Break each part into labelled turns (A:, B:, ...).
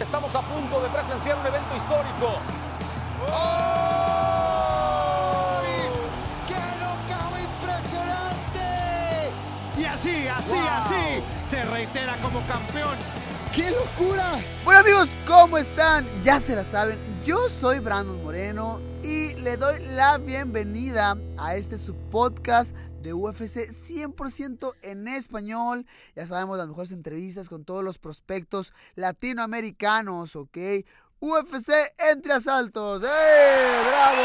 A: Estamos a punto de presenciar un evento histórico.
B: ¡Qué knockout impresionante!
C: Y así, así,
B: Wow.
C: así, se reitera como campeón.
B: ¡Qué locura! Bueno amigos, ¿cómo están? Ya se la saben, yo soy Brandon Moreno y le doy la bienvenida a este su podcast de UFC 100% en español. Ya sabemos las mejores entrevistas con todos los prospectos latinoamericanos, ¿ok? UFC entre asaltos. ¡Eh! ¡Bravo!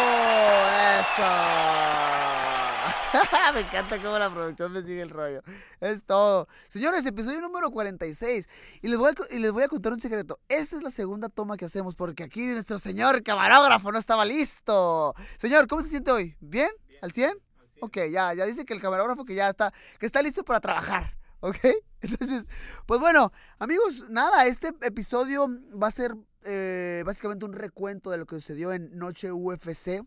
B: ¡Eso! me encanta cómo la producción me sigue el rollo. Es todo. Señores, episodio número 46. Y les, voy a, y les voy a contar un secreto. Esta es la segunda toma que hacemos porque aquí nuestro señor camarógrafo no estaba listo. Señor, ¿cómo se siente hoy? ¿Bien? ¿Al 100? Ok, ya, ya dice que el camarógrafo que ya está, que está listo para trabajar. ¿Ok? Entonces, pues bueno, amigos, nada, este episodio va a ser eh, básicamente un recuento de lo que sucedió en Noche UFC.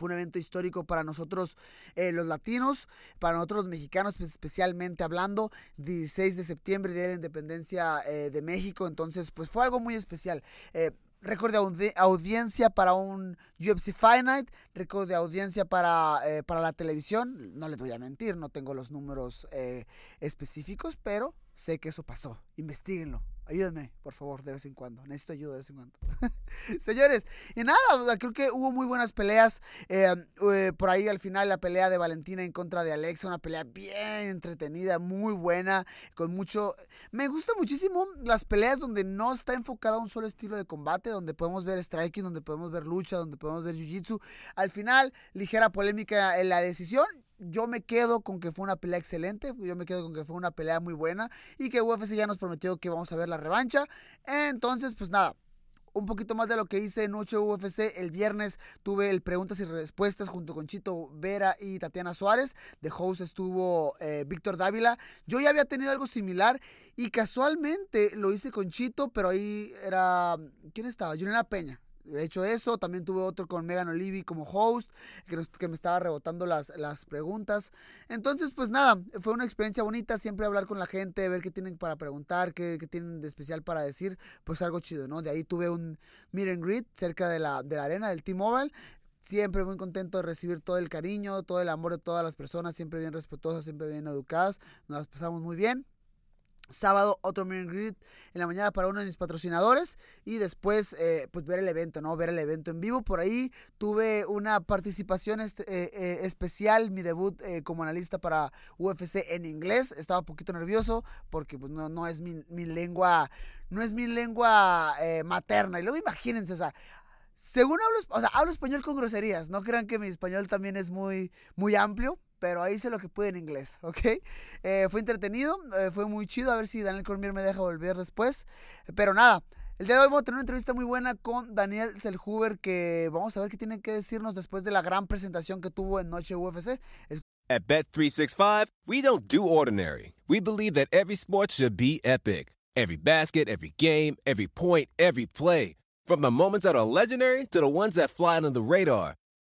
B: Fue un evento histórico para nosotros eh, los latinos, para nosotros los mexicanos pues, especialmente hablando, 16 de septiembre, Día de la Independencia eh, de México, entonces pues fue algo muy especial. Eh, récord de audi- audiencia para un UFC Fight Night, récord de audiencia para, eh, para la televisión, no les voy a mentir, no tengo los números específicos, pero sé que eso pasó, investiguenlo. Ayúdenme, por favor, de vez en cuando. Necesito ayuda de vez en cuando. Señores, y nada, creo que hubo muy buenas peleas. eh, eh, por ahí al final la pelea de Valentina en contra de Alexa, una pelea bien entretenida, muy buena, con mucho... Me gusta muchísimo las peleas donde no está enfocada un solo estilo de combate, donde podemos ver striking, donde podemos ver lucha, donde podemos ver jiu-jitsu. Al final, ligera polémica en la decisión. Yo me quedo con que fue una pelea excelente, yo me quedo con que fue una pelea muy buena y que UFC ya nos prometió que vamos a ver la revancha. Entonces, pues nada, un poquito más de lo que hice en Noche UFC. El viernes tuve el preguntas y respuestas junto con Chito Vera y Tatiana Suárez. De host estuvo eh, Víctor Dávila. Yo ya había tenido algo similar y casualmente lo hice con Chito, pero ahí era... ¿Quién estaba? Juliana Peña. De hecho eso, también tuve otro con Megan Olivi como host, que, nos- que me estaba rebotando las, las preguntas. Entonces, pues nada, fue una experiencia bonita, siempre hablar con la gente, ver qué tienen para preguntar, qué, qué tienen de especial para decir, pues algo chido, ¿no? De ahí tuve un meet and greet cerca de la, de la arena del T-Mobile. Siempre muy contento de recibir todo el cariño, todo el amor de todas las personas, siempre bien respetuosas, siempre bien educadas. Nos pasamos muy bien. Sábado otro meet greet en la mañana para uno de mis patrocinadores y después eh, pues ver el evento, ¿no? Ver el evento en vivo. Por ahí tuve una participación este- eh, eh, especial, mi debut eh, como analista para UFC en inglés. Estaba un poquito nervioso porque pues no, no es mi, mi lengua, no es mi lengua materna. Y luego imagínense, o sea, según hablo, o sea, hablo español con groserías. No crean que mi español también es muy, muy amplio. Pero ahí sé lo que pude en inglés, ¿ok? Eh, fue entretenido, eh, fue muy chido. A ver si Daniel Cormier me deja volver después. Pero nada, el día de hoy vamos a tener una entrevista muy buena con Daniel Selhuber. Que vamos a ver qué tiene que decirnos después de la gran presentación que tuvo en Noche UFC.
D: At Bet365, we don't do ordinary. We believe that every sport should be epic. Every basket, every game, every point, every play. From the moments that are legendary to the ones that fly under the radar.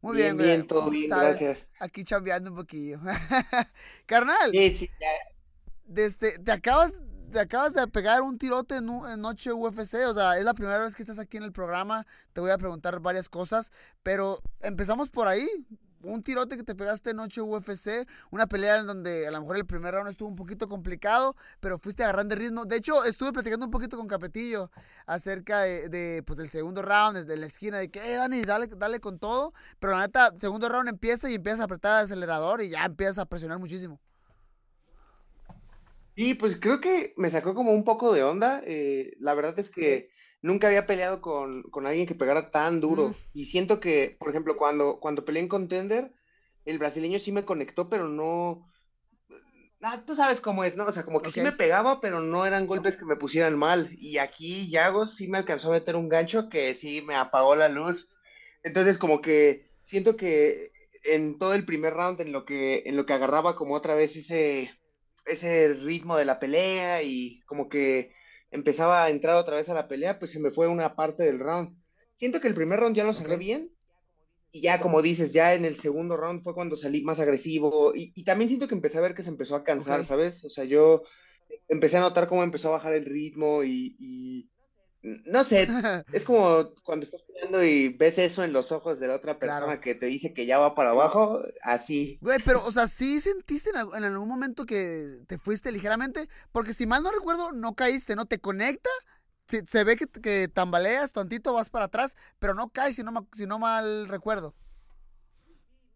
B: Muy bien,
E: bien,
B: güey.
E: todo bien,
B: sabes,
E: gracias.
B: Aquí chambeando un poquillo. carnal,
E: Sí, sí, ya.
B: desde, te acabas te acabas de pegar un tirote en, en Noche UFC, o sea, es la primera vez que estás aquí en el programa, te voy a preguntar varias cosas, pero empezamos por ahí. Un tirote que te pegaste en noche UFC, una pelea en donde a lo mejor el primer round estuvo un poquito complicado, pero fuiste agarrando ritmo. De hecho, estuve platicando un poquito con Capetillo acerca de, pues, del segundo round, desde la esquina, de que, eh, Dani, dale, dale con todo. Pero la neta, segundo round empieza y empieza a apretar el acelerador y ya empieza a presionar muchísimo.
E: Y pues creo que me sacó como un poco de onda. eh, la verdad es que nunca había peleado con, con alguien que pegara tan duro.
B: Mm.
E: Y siento que, por ejemplo, cuando, cuando peleé en Contender, el brasileño sí me conectó, pero no. Ah, tú sabes cómo es, ¿no? O sea, como que sí me pegaba, pero no eran golpes que me pusieran mal. Y aquí Yagos sí me alcanzó a meter un gancho que sí me apagó la luz. Entonces, como que siento que en todo el primer round, en lo que, en lo que agarraba como otra vez ese, ese ritmo de la pelea y como que empezaba a entrar otra vez a la pelea, pues se me fue una parte del round. Siento que el primer round ya lo cerré bien. Y ya, como dices, ya en el segundo round fue cuando salí más agresivo. Y, y también siento que empecé a ver que se empezó a cansar. ¿sabes? O sea, yo empecé a notar cómo empezó a bajar el ritmo y, y no sé, es como cuando estás peleando y ves eso en los ojos de la otra persona
B: Claro.
E: que te dice que ya va para abajo, así.
B: Güey, pero, o sea, ¿sí sentiste en, al- en algún momento que te fuiste ligeramente? Porque si mal no recuerdo, no caíste, ¿no? ¿Te conecta? Se, se ve que, que tambaleas, tantito vas para atrás, pero no caes, si no, si no mal recuerdo.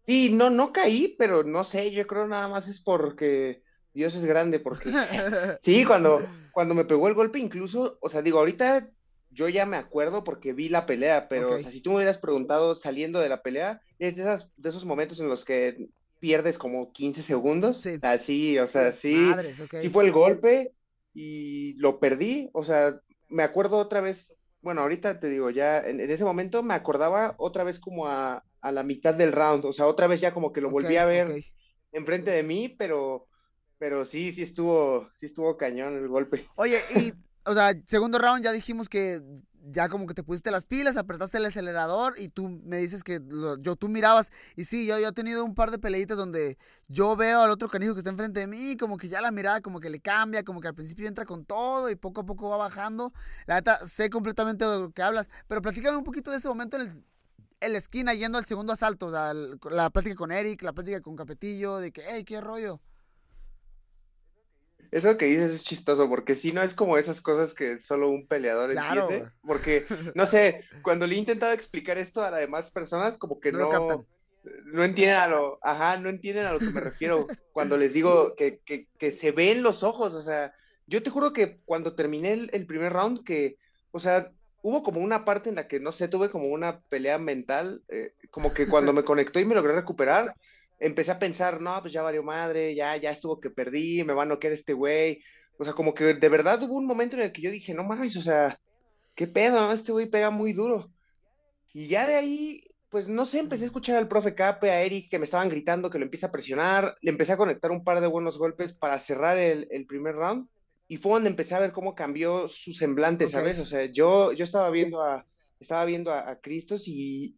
E: Sí, no, no caí, pero no sé, yo creo nada más es porque Dios es grande, porque sí, cuando, cuando me pegó el golpe, incluso, o sea, digo, ahorita yo ya me acuerdo porque vi la pelea, pero o
B: Ok.
E: sea, si tú me hubieras preguntado saliendo de la pelea, es de esas, de esos momentos en los que pierdes como 15 segundos,
B: Sí.
E: así, o sea, sí,
B: Madres,
E: sí fue el golpe y lo perdí, o sea, me acuerdo otra vez, bueno, ahorita te digo, ya en, en ese momento me acordaba otra vez como a, a la mitad del round, o sea, otra vez ya como que lo volví a ver enfrente de mí, pero, pero sí, sí estuvo, sí estuvo cañón el golpe.
B: Oye, y, o sea, segundo round ya dijimos que ya como que te pusiste las pilas, apretaste el acelerador y tú me dices que lo- yo tú mirabas y sí, yo, yo he tenido un par de peleitas donde yo veo al otro canijo que está enfrente de mí, como que ya la mirada como que le cambia, como que al principio entra con todo y poco a poco va bajando. La neta, sé completamente de lo que hablas, pero platícame un poquito de ese momento en, el- en la esquina yendo al segundo asalto, o sea, el- la plática con Eric, la plática con Capetillo, de que, hey, qué rollo.
E: Eso que dices es chistoso, porque si no es como esas cosas que solo un peleador
B: Claro,
E: entiende, porque, no sé, cuando le he intentado explicar esto a las demás personas, como que
B: No
E: no, entienden a lo, ajá, no entienden a lo que me refiero cuando les digo que, que, que se ve en los ojos, o sea, yo te juro que cuando terminé el, el primer round, que, o sea, hubo como una parte en la que, no sé, tuve como una pelea mental, eh, como que cuando me conectó y me logré recuperar, empecé a pensar, no, pues ya valió madre, ya, ya estuvo que perdí, me va a noquear este güey, o sea, como que de verdad hubo un momento en el que yo dije, no mames, o sea, qué pedo. Este güey pega muy duro. Y ya de ahí, pues no sé, empecé a escuchar al profe Cape, a Eric, que me estaban gritando que lo empieza a presionar, le empecé a conectar un par de buenos golpes para cerrar el, el primer round, y fue donde empecé a ver cómo cambió su semblante,
B: Ok.
E: ¿sabes? O sea, yo, yo estaba viendo a, estaba viendo a, a Cristos y,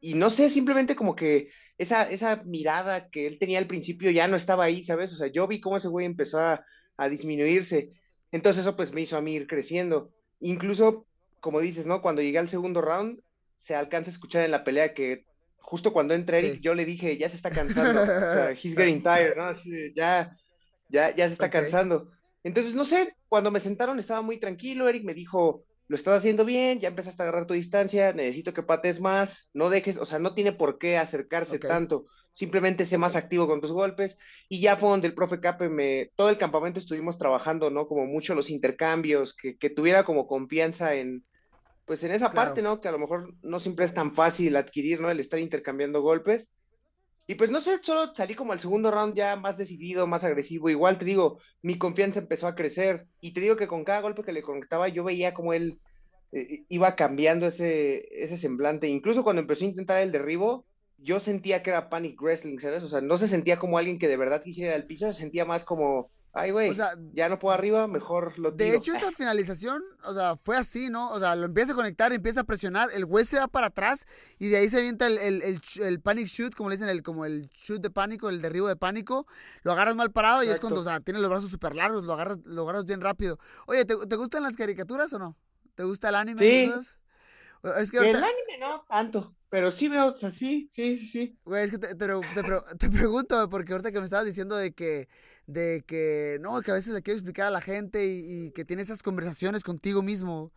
E: y no sé, simplemente como que esa, esa mirada que él tenía al principio ya no estaba ahí, ¿sabes? O sea, yo vi cómo ese güey empezó a, a disminuirse. Entonces eso pues me hizo a mí ir creciendo. Incluso, como dices, ¿no? Cuando llegué al segundo round, se alcanza a escuchar en la pelea que justo cuando entra Eric,
B: Sí.
E: yo le dije, ya se está cansando. O sea, he's getting tired, ¿no? Así ya, ya, ya se está
B: Ok.
E: cansando. Entonces, no sé, cuando me sentaron estaba muy tranquilo, Eric me dijo, lo estás haciendo bien, ya empezaste a agarrar tu distancia, necesito que pates más, no dejes, o sea, no tiene por qué acercarse tanto, simplemente sé más activo con tus golpes, y ya fue donde el profe Cape me, todo el campamento estuvimos trabajando, ¿no? Como mucho los intercambios, que, que tuviera como confianza en, pues en esa
B: Claro.
E: parte, ¿no? Que a lo mejor no siempre es tan fácil adquirir, ¿no? El estar intercambiando golpes. Y pues no sé, solo salí como al segundo round ya más decidido, más agresivo. Igual te digo, mi confianza empezó a crecer. Y te digo que con cada golpe que le conectaba, yo veía como él eh, iba cambiando ese, ese semblante. Incluso cuando empezó a intentar el derribo, yo sentía que era panic wrestling, ¿sabes? O sea, no se sentía como alguien que de verdad quisiera ir al piso, se sentía más como, ay, güey,
B: O sea,
E: ya no puedo arriba, mejor lo
B: De
E: tiro.
B: hecho, esa finalización, o sea, fue así, ¿no? O sea, lo empieza a conectar, empieza a presionar, el güey se va para atrás y de ahí se avienta el, el, el el panic shoot, como le dicen, el, como el shoot de pánico, el derribo de pánico. Lo agarras mal parado y es cuando, o sea, tiene los brazos súper largos, lo agarras, lo agarras bien rápido. Oye, ¿te, te gustan las caricaturas o no? ¿Te gusta el anime?
E: Sí.
B: Es que
E: Y el
B: ahorita,
E: anime no tanto, pero sí veo, o sea, sí, sí, sí, sí.
B: güey, es que te, te te te pregunto, porque ahorita que me estabas diciendo de que, de que, no, que a veces le quiero explicar a la gente y, y que tiene esas conversaciones contigo mismo.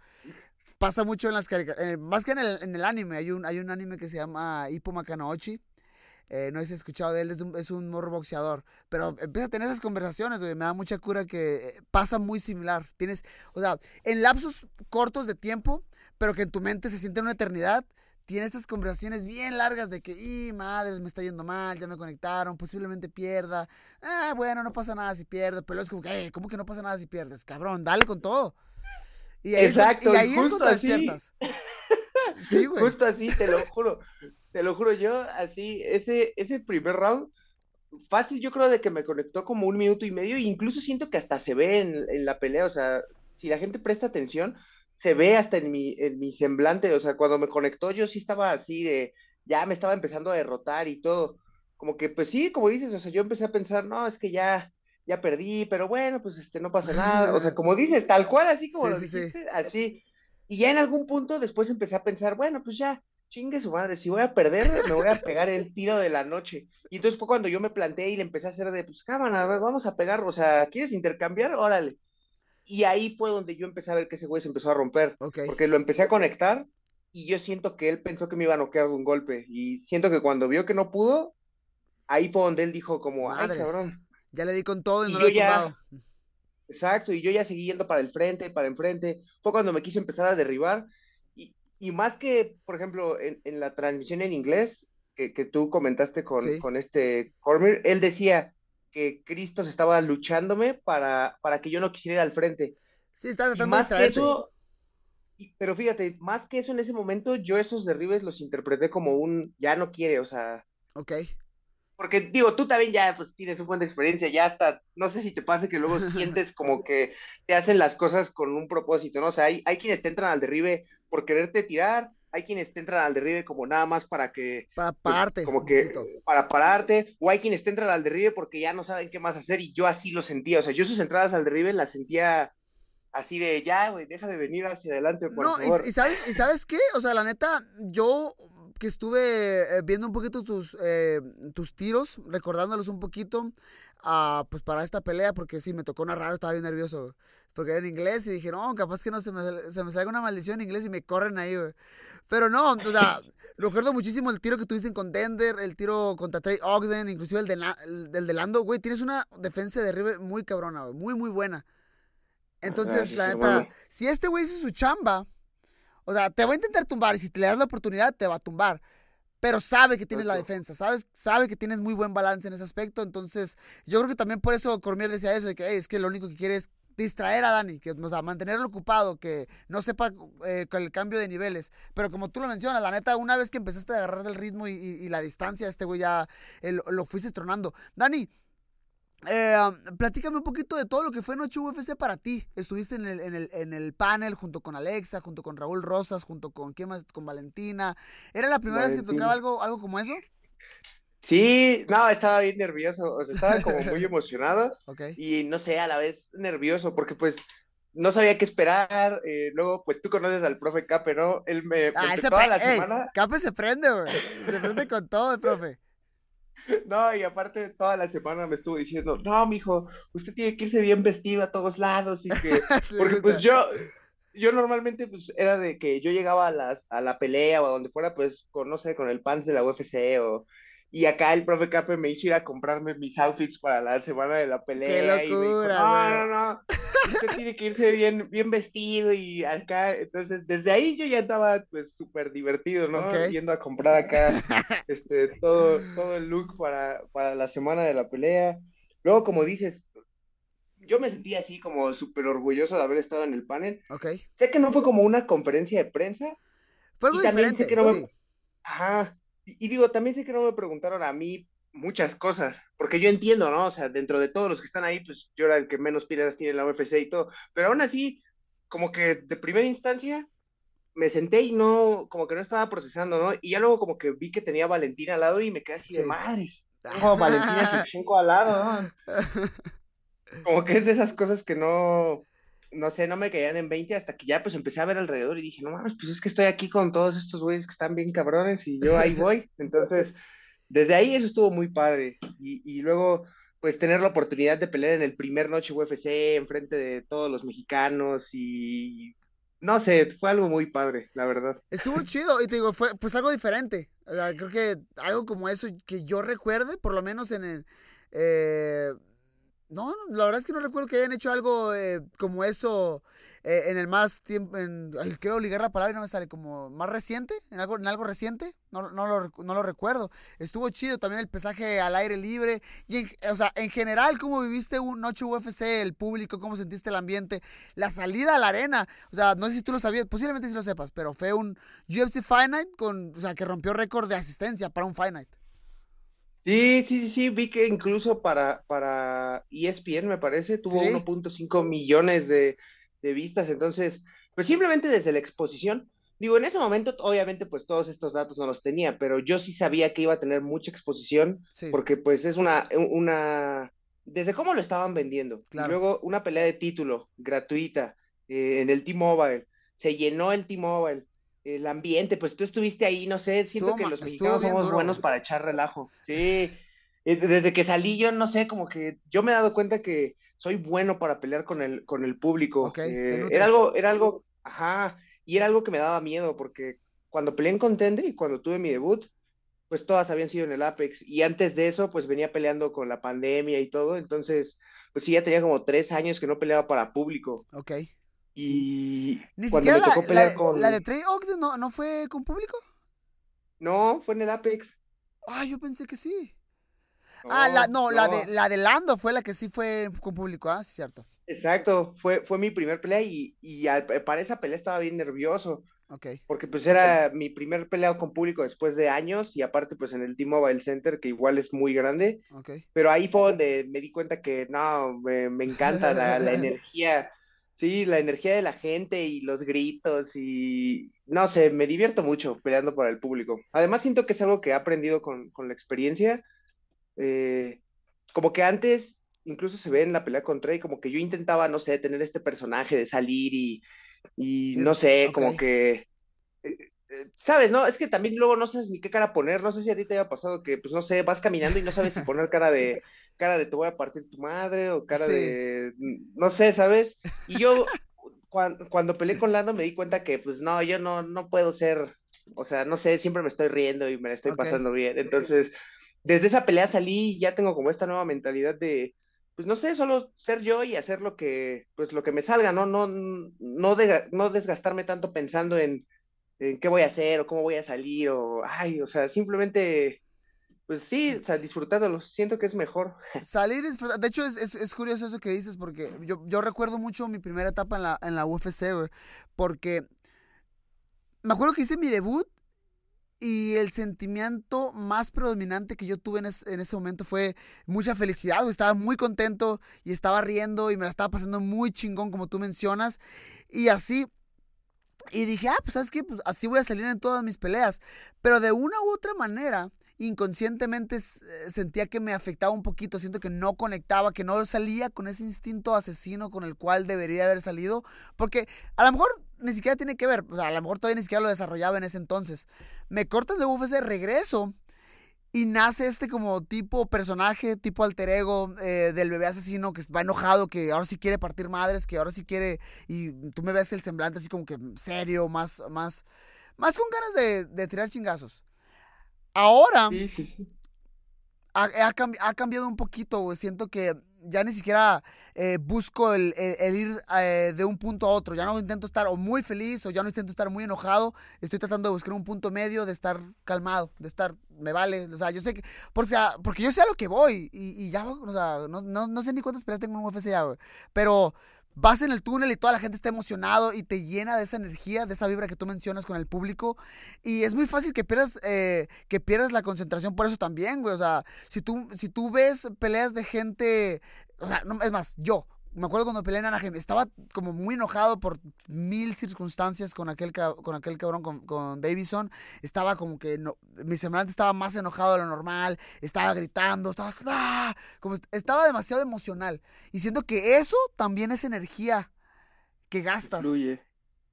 B: Pasa mucho en las caricaturas, más que en el, en el anime, hay un, hay un anime que se llama Hippo Makanouchi. Eh, no has escuchado de él, es un, es un morro boxeador. Pero empieza a tener esas conversaciones, güey. Me da mucha cura que eh, pasa muy similar. Tienes, o sea, en lapsos cortos de tiempo, pero que en tu mente se siente una eternidad. Tiene estas conversaciones bien largas de que, y madres, me está yendo mal, ya me conectaron, posiblemente pierda. Ah, bueno, no pasa nada si pierdo. Pero es como que, "Eh, ¿cómo que no pasa nada si pierdes? Cabrón, dale con todo. Y ahí,
E: Exacto,
B: es,
E: y
B: ahí es
E: justo
B: cuando
E: así.
B: despiertas. Sí, güey.
E: Justo así, te lo juro, te lo juro, yo así, ese, ese primer round, fácil yo creo de que me conectó como un minuto y medio, e incluso siento que hasta se ve en, en la pelea, o sea, si la gente presta atención, se ve hasta en mi, en mi semblante, o sea, cuando me conectó yo sí estaba así de, ya me estaba empezando a derrotar y todo, como que pues sí, como dices, o sea, yo empecé a pensar, no, es que ya, ya perdí, pero bueno, pues este, no pasa nada, o sea, como dices, tal cual, así como
B: Sí,
E: lo
B: sí, sí.
E: dijiste, así, y ya en algún punto después empecé a pensar, bueno, pues ya, chingue su madre, si voy a perder, me voy a pegar el tiro de la noche. Y entonces fue cuando yo me planteé y le empecé a hacer de, pues cámara, vamos a pegar, o sea, ¿quieres intercambiar? Órale. Y ahí fue donde yo empecé a ver que ese güey se empezó a romper, porque lo empecé a conectar y yo siento que él pensó que me iba a noquear de un golpe. Y siento que cuando vio que no pudo, ahí fue donde él dijo como, ay,
B: Madres.
E: cabrón.
B: Ya le di con todo y,
E: Y
B: no lo he
E: ya-. Exacto, y yo ya seguí yendo para el frente, para enfrente. Fue cuando me quise empezar a derribar. Y, y más que, por ejemplo, en, en la transmisión en inglés que, que tú comentaste con,
B: Sí.
E: con este Cormier, él decía que Cristo se estaba luchándome para, para que yo no quisiera ir al frente.
B: Sí, estás
E: Y
B: tratando de
E: más que
B: distraerte.
E: eso, pero fíjate, más que eso en ese momento, yo esos derribes los interpreté como un ya no quiere, o sea,
B: Ok.
E: porque digo, tú también ya pues tienes un buen de experiencia, ya hasta, no sé si te pasa que luego sientes como que te hacen las cosas con un propósito, ¿no? O sea, hay, hay quienes te entran al derribe por quererte tirar, hay quienes te entran al derribe como nada más para que,
B: Para
E: pues,
B: pararte.
E: como que para pararte, o hay quienes te entran al derribe porque ya no saben qué más hacer, y yo así lo sentía, o sea, yo sus entradas al derribe las sentía así de, ya, güey, deja de venir hacia adelante, por
B: No,
E: favor.
B: y, y sabes, ¿y sabes qué? O sea, la neta, yo que estuve eh, viendo un poquito tus, eh, tus tiros, recordándolos un poquito, ah, pues para esta pelea, porque sí, me tocó narrar, estaba bien nervioso, porque era en inglés y dije, no, capaz que no se me, se me salga una maldición en inglés y me corren ahí, güey. Pero no, o sea, recuerdo muchísimo el tiro que tuviste en Contender, el tiro contra Trey Ogden, inclusive el de, el del de Lando, güey, tienes una defensa de derribe muy cabrona, güey, muy, muy buena. Entonces,
E: Gracias,
B: la neta,
E: hermano.
B: si este güey hizo su chamba, o sea, te va a intentar tumbar y si te le das la oportunidad, te va a tumbar. Pero sabe que tienes la defensa, sabes, sabe que tienes muy buen balance en ese aspecto. Entonces, yo creo que también por eso Cormier decía eso, de que "Ey, es que lo único que quiere es distraer a Dani, que, o sea, mantenerlo ocupado, que no sepa eh, con el cambio de niveles. Pero como tú lo mencionas, la neta, una vez que empezaste a agarrar el ritmo y, y- y la distancia, este güey ya eh, lo, lo fuiste tronando. Dani, eh, platícame un poquito de todo lo que fue Noche UFC para ti. Estuviste en el, en el, en el panel junto con Alexa, junto con Raúl Rosas, junto con ¿quién más? Con Valentina. ¿Era la primera vez que tocaba algo, algo como eso?
E: Sí, no, estaba bien nervioso, o sea, estaba como muy emocionado.
B: Ok.
E: y no sé, a la vez nervioso, porque pues no sabía qué esperar. eh, luego, pues tú conoces al profe Cape, ¿no? Él me,
B: Ah, él
E: toda la
B: ey,
E: semana,
B: Cape se prende, güey. Se prende con todo, el profe.
E: No, y aparte toda la semana me estuvo diciendo, no, mijo, usted tiene que irse bien vestido a todos lados y que, porque pues yo, yo normalmente pues era de que yo llegaba a las, a la pelea o a donde fuera, pues con, no sé, con el pants de la UFC o... Y acá el profe Cape me hizo ir a comprarme mis outfits para la semana de la pelea. y me dijo,
B: locura,
E: no,
B: güey".
E: no, no, usted tiene que irse bien, bien vestido y acá. Entonces, desde ahí yo ya estaba pues súper divertido, ¿no?
B: Ok.
E: Yendo a comprar acá este, todo, todo el look para, para la semana de la pelea. Luego, como dices, yo me sentí así como súper orgulloso de haber estado en el panel.
B: Ok.
E: Sé que no fue como una conferencia de prensa,
B: Fue algo
E: y también
B: diferente.
E: sé que no me-
B: sí.
E: Ajá. Y, y digo, también sé que no me preguntaron a mí muchas cosas, porque yo entiendo, ¿no? O sea, dentro de todos los que están ahí, pues yo era el que menos piedras tiene en la UFC y todo, pero aún así, como que de primera instancia me senté y no, como que no estaba procesando, ¿no? Y ya luego como que vi que tenía a Valentina al lado y me quedé así de madres. Tengo a Valentina Shevchenko al lado, ¿no? Como que es de esas cosas que no, no sé, no me caían en 20 hasta que ya pues empecé a ver alrededor y dije, no mames, pues es que estoy aquí con todos estos güeyes que están bien cabrones y yo ahí voy. Entonces, desde ahí eso estuvo muy padre. Y, y luego, pues tener la oportunidad de pelear en el primer noche UFC enfrente de todos los mexicanos y no sé, fue algo muy padre, la verdad.
B: Estuvo chido y te digo, fue pues algo diferente. O sea, creo que algo como eso que yo recuerde, por lo menos en el... eh, no, la verdad es que no recuerdo que hayan hecho algo eh, como eso eh, en el más tiempo, en, ay, quiero ligar la palabra y no me sale, como más reciente, en algo, en algo reciente, no, no, lo, no lo recuerdo. Estuvo chido también el pesaje al aire libre, y en, o sea, en general, ¿cómo viviste un noche UFC, el público, cómo sentiste el ambiente, la salida a la arena? O sea, no sé si tú lo sabías, posiblemente sí lo sepas, pero fue un UFC Night con, o sea, que rompió récord de asistencia para un Night.
E: Sí, sí, sí, sí, vi que incluso para, para ESPN, me parece, tuvo
B: Sí.
E: 1.5 millones de, de vistas, entonces, pues simplemente desde la exposición, digo, en ese momento, obviamente, pues todos estos datos no los tenía, pero yo sí sabía que iba a tener mucha exposición,
B: Sí.
E: porque pues es una, una, desde cómo lo estaban vendiendo, y luego una pelea de título gratuita eh, en el T-Mobile, se llenó el T-Mobile, el ambiente, pues tú estuviste ahí, no sé, siento
B: Estuvo
E: que los mexicanos somos
B: duro.
E: buenos para echar relajo, sí. Eh, Desde que salí yo, no sé, como que yo me he dado cuenta que soy bueno para pelear con el, con el público.
B: Ok, te
E: Eh, era algo, era algo, ajá, y era algo que me daba miedo, porque cuando peleé en Contender y cuando tuve mi debut, pues todas habían sido en el Apex, y antes de eso, pues venía peleando con la pandemia y todo, entonces, pues sí, ya tenía como tres años que no peleaba para público,
B: Ok.
E: Y
B: Ni
E: cuando me tocó
B: la,
E: pelear
B: la-
E: con...
B: la de Trey Ogden no, no fue con público.
E: No, fue en el Apex.
B: Ah, yo pensé que sí. ah, la, no, la de la de Lando fue la que sí fue con público, ah, sí, cierto.
E: Exacto, fue, fue mi primer pelea y, y al- para esa pelea estaba bien nervioso.
B: Ok.
E: porque pues era mi primer pelea con público después de años y aparte pues en el T-Mobile Center que igual es muy grande,
B: Ok.
E: pero ahí fue donde me di cuenta que no, me, me encanta la, la energía, sí, la energía de la gente y los gritos y no sé, me divierto mucho peleando para el público. Además siento que es algo que he aprendido con, con la experiencia, eh, como que antes, incluso se ve en la pelea con Trey, como que yo intentaba, no sé, tener este personaje de salir y, y no sé,
B: Ok.
E: como que, eh, eh, ¿sabes, no? Es que también luego no sabes ni qué cara poner, no sé si a ti te haya pasado que, pues no sé, vas caminando y no sabes si poner cara de, cara de te voy a partir tu madre o cara
B: Sí.
E: de, no sé, ¿sabes? Y yo, cuando, cuando peleé con Lando me di cuenta que, pues no, yo no, no puedo ser, o sea, no sé, siempre me estoy riendo y me la estoy
B: Ok.
E: pasando bien, entonces desde esa pelea salí y ya tengo como esta nueva mentalidad de, pues no sé, solo ser yo y hacer lo que, pues lo que me salga, ¿no? No, no, de- no desgastarme tanto pensando en, en qué voy a hacer o cómo voy a salir o, ay, o sea, simplemente, pues sí, o sea, disfrutándolo, siento que es mejor.
B: Salir y disfrutar. De hecho, es, es, es curioso eso que dices, porque yo, yo recuerdo mucho mi primera etapa en la, en la UFC, porque me acuerdo que hice mi debut y el sentimiento más predominante que yo tuve en, es- en ese momento fue mucha felicidad. Estaba muy contento y estaba riendo y me la estaba pasando muy chingón, como tú mencionas. Y así. Y dije, ah, pues sabes qué, pues así voy a salir en todas mis peleas. Pero de una u otra manera, inconscientemente eh, sentía que me afectaba un poquito, siento que no conectaba, que no salía con ese instinto asesino con el cual debería haber salido, porque a lo mejor ni siquiera tiene que ver, a lo mejor todavía ni siquiera lo desarrollaba en ese entonces. Me cortan de UFC, regreso y nace este como tipo personaje, tipo alter ego eh, del bebé asesino que va enojado, que ahora sí quiere partir madres, que ahora sí quiere, y tú me ves el semblante así como que serio, más, más, más con ganas de, de tirar chingazos. Ahora
E: Sí, sí, sí.
B: ha, ha cambi- ha cambiado un poquito, güey. Siento que ya ni siquiera eh, busco el, el- el ir eh, de un punto a otro. Ya no intento estar o muy feliz o ya no intento estar muy enojado. Estoy tratando de buscar un punto medio, de estar calmado, de estar, me vale. O sea, yo sé que, por, sea, porque yo sé a lo que voy y, y ya, o sea, no, no, no sé ni cuántas peleas tengo en UFC ya, güey. Pero vas en el túnel y toda la gente está emocionado y te llena de esa energía, de esa vibra que tú mencionas con el público. Y es muy fácil que pierdas, eh, que pierdas la concentración por eso también, güey. O sea, si tú, si tú ves peleas de gente, o sea, no, es más, yo, me acuerdo cuando peleé en Anaheim, estaba como muy enojado por mil circunstancias con aquel, con aquel cabrón, con, con Davison. Estaba como que, no, mi semblante estaba más enojado de lo normal, estaba gritando, estaba, ¡ah! como est- estaba demasiado emocional. Y siento que eso también es energía que gastas
E: Fluye.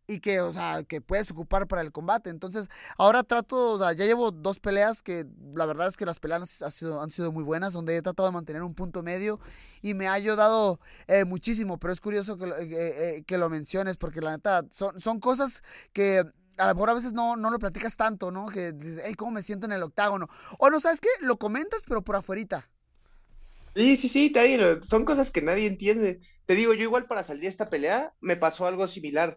B: Y que, o sea, que puedes ocupar para el combate. Entonces, ahora trato, o sea, ya llevo dos peleas que la verdad es que las peleas han sido, muy buenas, donde he tratado de mantener un punto medio y me ha ayudado eh, muchísimo, pero es curioso que, eh, eh, que lo menciones porque la neta son, son cosas que... A lo mejor a veces no, no lo platicas tanto, ¿no? Que dices, hey, ¿cómo me siento en el octágono? O no, ¿sabes qué? Lo comentas, pero por afuerita.
E: Sí, sí, sí, te digo, son cosas que nadie entiende. Te digo, yo igual para salir de esta pelea me pasó algo similar,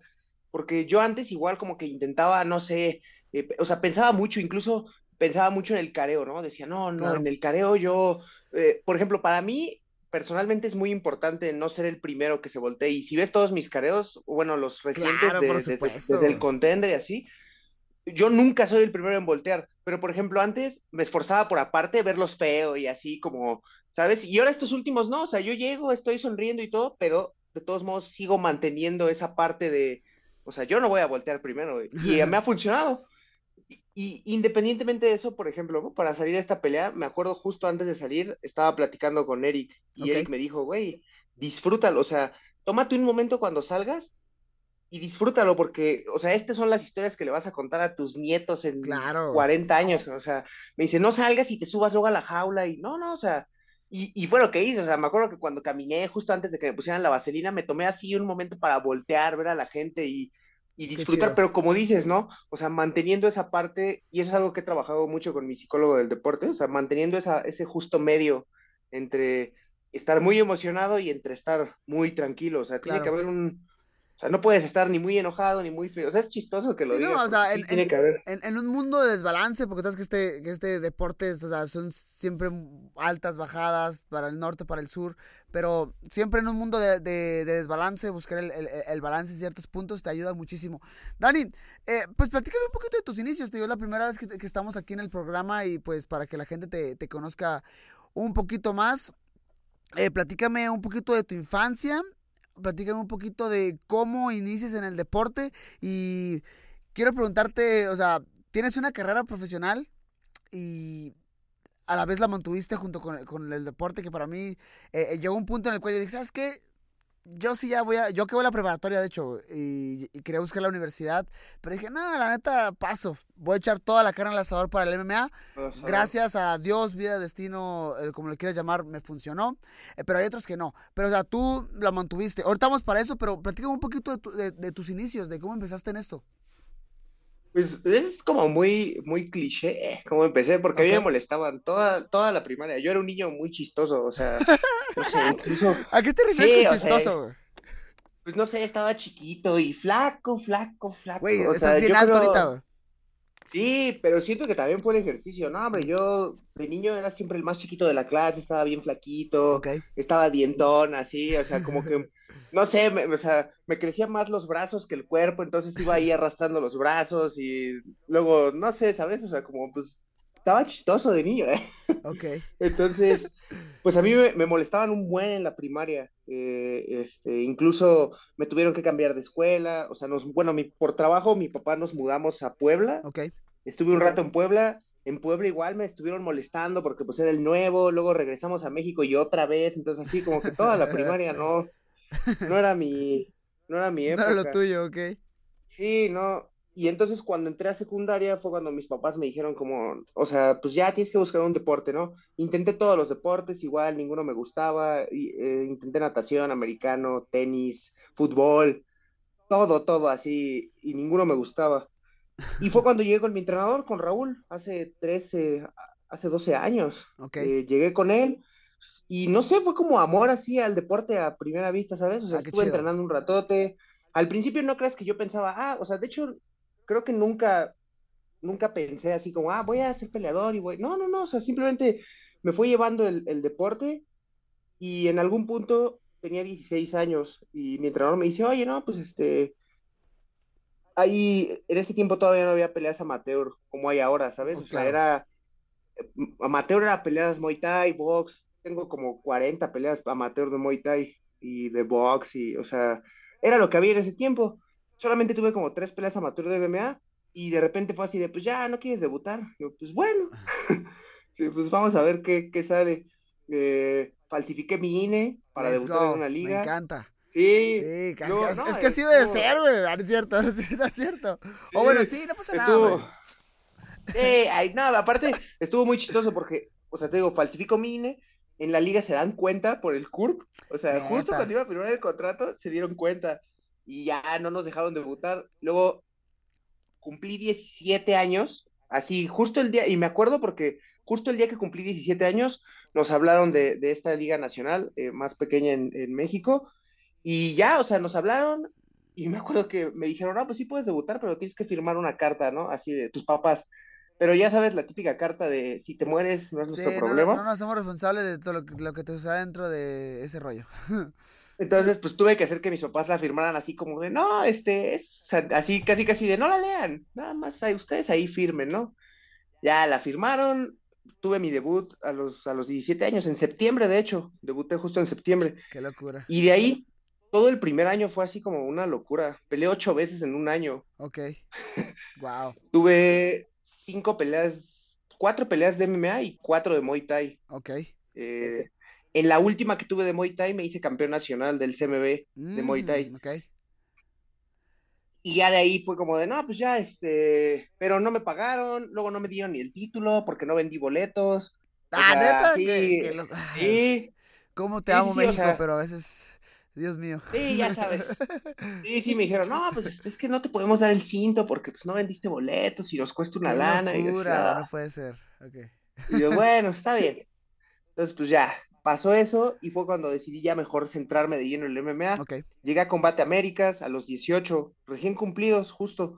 E: porque yo antes igual como que intentaba, no sé, eh, o sea, pensaba mucho, incluso pensaba mucho en el careo, ¿no? Decía, no, no,
B: Claro.
E: en el careo yo, eh, por ejemplo, para mí personalmente es muy importante no ser el primero que se voltee, y si ves todos mis careos, bueno, los recientes
B: Claro,
E: de- desde, desde el contender y así, yo nunca soy el primero en voltear, pero por ejemplo, antes me esforzaba por aparte verlos feo y así como, ¿sabes? Y ahora estos últimos no, o sea, yo llego, estoy sonriendo y todo, pero de todos modos sigo manteniendo esa parte de, o sea, yo no voy a voltear primero y me ha funcionado. Y, y independientemente de eso, por ejemplo, para salir a esta pelea, me acuerdo justo antes de salir, estaba platicando con Eric y
B: Ok.
E: Eric me dijo, güey, disfrútalo, o sea, tómate un momento cuando salgas y disfrútalo porque, o sea, estas son las historias que le vas a contar a tus nietos en
B: Claro.
E: 40 años, o sea, me dice, no salgas y te subas luego a la jaula y no, no, o sea, y, y fue lo que hice, o sea, me acuerdo que cuando caminé justo antes de que me pusieran la vaselina, me tomé así un momento para voltear, ver a la gente y, y disfrutar, pero como dices, ¿no? O sea, manteniendo esa parte, y eso es algo que he trabajado mucho con mi psicólogo del deporte, o sea, manteniendo esa, ese justo medio entre estar muy emocionado y entre estar muy tranquilo, o sea, tiene que haber un, o sea, no puedes estar ni muy enojado ni muy feo, o sea, es chistoso que lo
B: Sí, no,
E: digas,
B: o sea,
E: sí
B: en-
E: tiene
B: en-
E: que haber.
B: En, en un mundo de desbalance, porque sabes que este, que este deporte, es, o sea, son siempre altas, bajadas, para el norte, para el sur, pero siempre en un mundo de, de- de desbalance, buscar el, el- el balance en ciertos puntos te ayuda muchísimo. Dani, eh, pues platícame un poquito de tus inicios, te digo, es la primera vez que, que estamos aquí en el programa y pues para que la gente te, te conozca un poquito más, eh, platícame un poquito de tu infancia, platícame un poquito de cómo inicias en el deporte y quiero preguntarte, o sea, tienes una carrera profesional y a la vez la mantuviste junto con, con el deporte que para mí eh, eh, llegó un punto en el cual yo dije, ¿sabes qué? Yo sí ya voy a, yo que voy a la preparatoria de hecho y, y quería buscar la universidad, pero dije, no, la neta paso, voy a echar toda la carne al asador para el MMA gracias a Dios, vida, destino, eh, como lo quieras llamar, me funcionó. Eh, pero hay otros que no. Pero, o sea, tú la mantuviste. Ahorita vamos para eso, pero platícame un poquito de, tu- de- de tus inicios, de cómo empezaste en esto.
E: Pues es como muy, muy cliché, eh, como empecé, porque a mí me molestaban toda, toda la primaria. Yo era un niño muy chistoso, o sea, no sé, incluso,
B: ¿A qué te refieres
E: Sí,
B: con
E: sea,
B: chistoso, güey?
E: pues no sé, estaba chiquito y flaco, flaco, flaco.
B: Güey,
E: o
B: estás
E: sea,
B: bien alto
E: creo-
B: ahorita.
E: Sí, pero siento que también fue el ejercicio, ¿no? Hombre, yo de niño era siempre el más chiquito de la clase, estaba bien flaquito,
B: Ok.
E: estaba dientón, así, o sea, como que, no sé, me, o sea, me crecían más los brazos que el cuerpo, entonces iba ahí arrastrando los brazos y luego, no sé, ¿sabes? O sea, como, pues, estaba chistoso de niño, ¿eh?
B: Ok.
E: Entonces, pues a mí me, me molestaban un buen en la primaria, eh, este, incluso me tuvieron que cambiar de escuela, o sea, nos, bueno, mi, por trabajo mi papá nos mudamos a Puebla,
B: Ok.
E: estuve un rato en Puebla, en Puebla igual me estuvieron molestando porque pues era el nuevo, luego regresamos a México y otra vez, entonces así como que toda la primaria no, no era mi, no era mi
B: No era lo
E: época.
B: tuyo, ok.
E: Sí, no. Y entonces cuando entré a secundaria fue cuando mis papás me dijeron como, o sea, pues ya tienes que buscar un deporte, ¿no? Intenté todos los deportes, igual ninguno me gustaba, y, eh, intenté natación, americano, tenis, fútbol, todo, todo así, y ninguno me gustaba. Y fue cuando llegué con mi entrenador, con Raúl, hace 13, hace 12 años.
B: Ok.
E: Eh, llegué con él y no sé, fue como amor así al deporte a primera vista, ¿sabes? O sea,
B: Ah,
E: estuve
B: chido.
E: entrenando un ratote. Al principio no creas que yo pensaba, ah, o sea, de hecho, creo que nunca, nunca pensé así como, ah, voy a ser peleador y voy. No, no, no, o sea, simplemente me fue llevando el, el deporte y en algún punto tenía 16 años y mi entrenador me dice, oye, no, pues este, ahí, en ese tiempo todavía no había peleas amateur como hay ahora, ¿sabes?
B: Oh,
E: O sea, era, amateur era peleas Muay Thai, box, tengo como 40 peleas amateur de Muay Thai y de box y, o sea, era lo que había en ese tiempo. Solamente tuve como tres peleas amateur de MMA y de repente fue así de, pues ya, ¿no quieres debutar? Yo, pues bueno, sí, pues vamos a ver qué, qué sale. Eh, falsifiqué mi INE para
B: Let's
E: debutar en una
B: Me
E: liga.
B: encanta.
E: Sí.
B: Es,
E: no,
B: es que así debe
E: estuvo-
B: ser, güey. No es cierto, no es no es cierto. O bueno, sí, no pasa nada,
E: estuvo-. Sí, ay, no, aparte estuvo muy chistoso porque, o sea, te digo, falsifico mi INE, en la liga se dan cuenta por el CURP, o sea, justo cuando iba a firmar el contrato se dieron cuenta y ya no nos dejaron debutar. Luego cumplí 17 años, así, justo el día, y me acuerdo porque justo el día que cumplí 17 años nos hablaron de, de esta liga nacional eh, más pequeña en, en México y ya, o sea, nos hablaron y me acuerdo que me dijeron, no, pues sí puedes debutar, pero tienes que firmar una carta, ¿no? Así de tus papás. Pero ya sabes, la típica carta de si te mueres no es
B: Sí,
E: nuestro
B: no,
E: problema.
B: no nos hacemos responsables de todo lo que, lo que te suceda dentro de ese rollo.
E: Entonces, pues tuve que hacer que mis papás la firmaran así como de, no, este, es, o sea, así, casi, casi de, no la lean, nada más ahí, ustedes ahí firmen, ¿no? Ya la firmaron, tuve mi debut a los, a los 17 años, en septiembre, de hecho, debuté justo en septiembre.
B: Qué locura.
E: Y de ahí, todo el primer año fue así como una locura. Peleé ocho veces en un año.
B: Ok. Wow.
E: Tuve cinco peleas, cuatro peleas de MMA y cuatro de Muay Thai.
B: Ok.
E: Eh, en la última que tuve de Muay Thai me hice campeón nacional del CMB de Muay Thai.
B: Mm, Ok.
E: Y ya de ahí fue como de, no, pues ya, este, pero no me pagaron, luego no me dieron ni el título porque no vendí boletos. O
B: Ah,
E: sea,
B: neta.
E: sí,
B: que, que lo-
E: sí,
B: ¿Cómo te
E: Sí,
B: amo,
E: sí, o
B: México?
E: sea-
B: Pero a veces, Dios mío.
E: sí, ya sabes. Sí, sí, me dijeron, no, pues es- que no te podemos dar el cinto porque pues no vendiste boletos y nos cuesta una
B: Qué
E: lana. Y yo
B: locura,
E: "Ah".
B: no puede ser. Ok.
E: Y yo, bueno, está bien. Entonces, pues ya, pasó eso y fue cuando decidí ya mejor centrarme de lleno en el MMA.
B: Ok.
E: Llegué a Combate Américas a los 18, recién cumplidos, justo.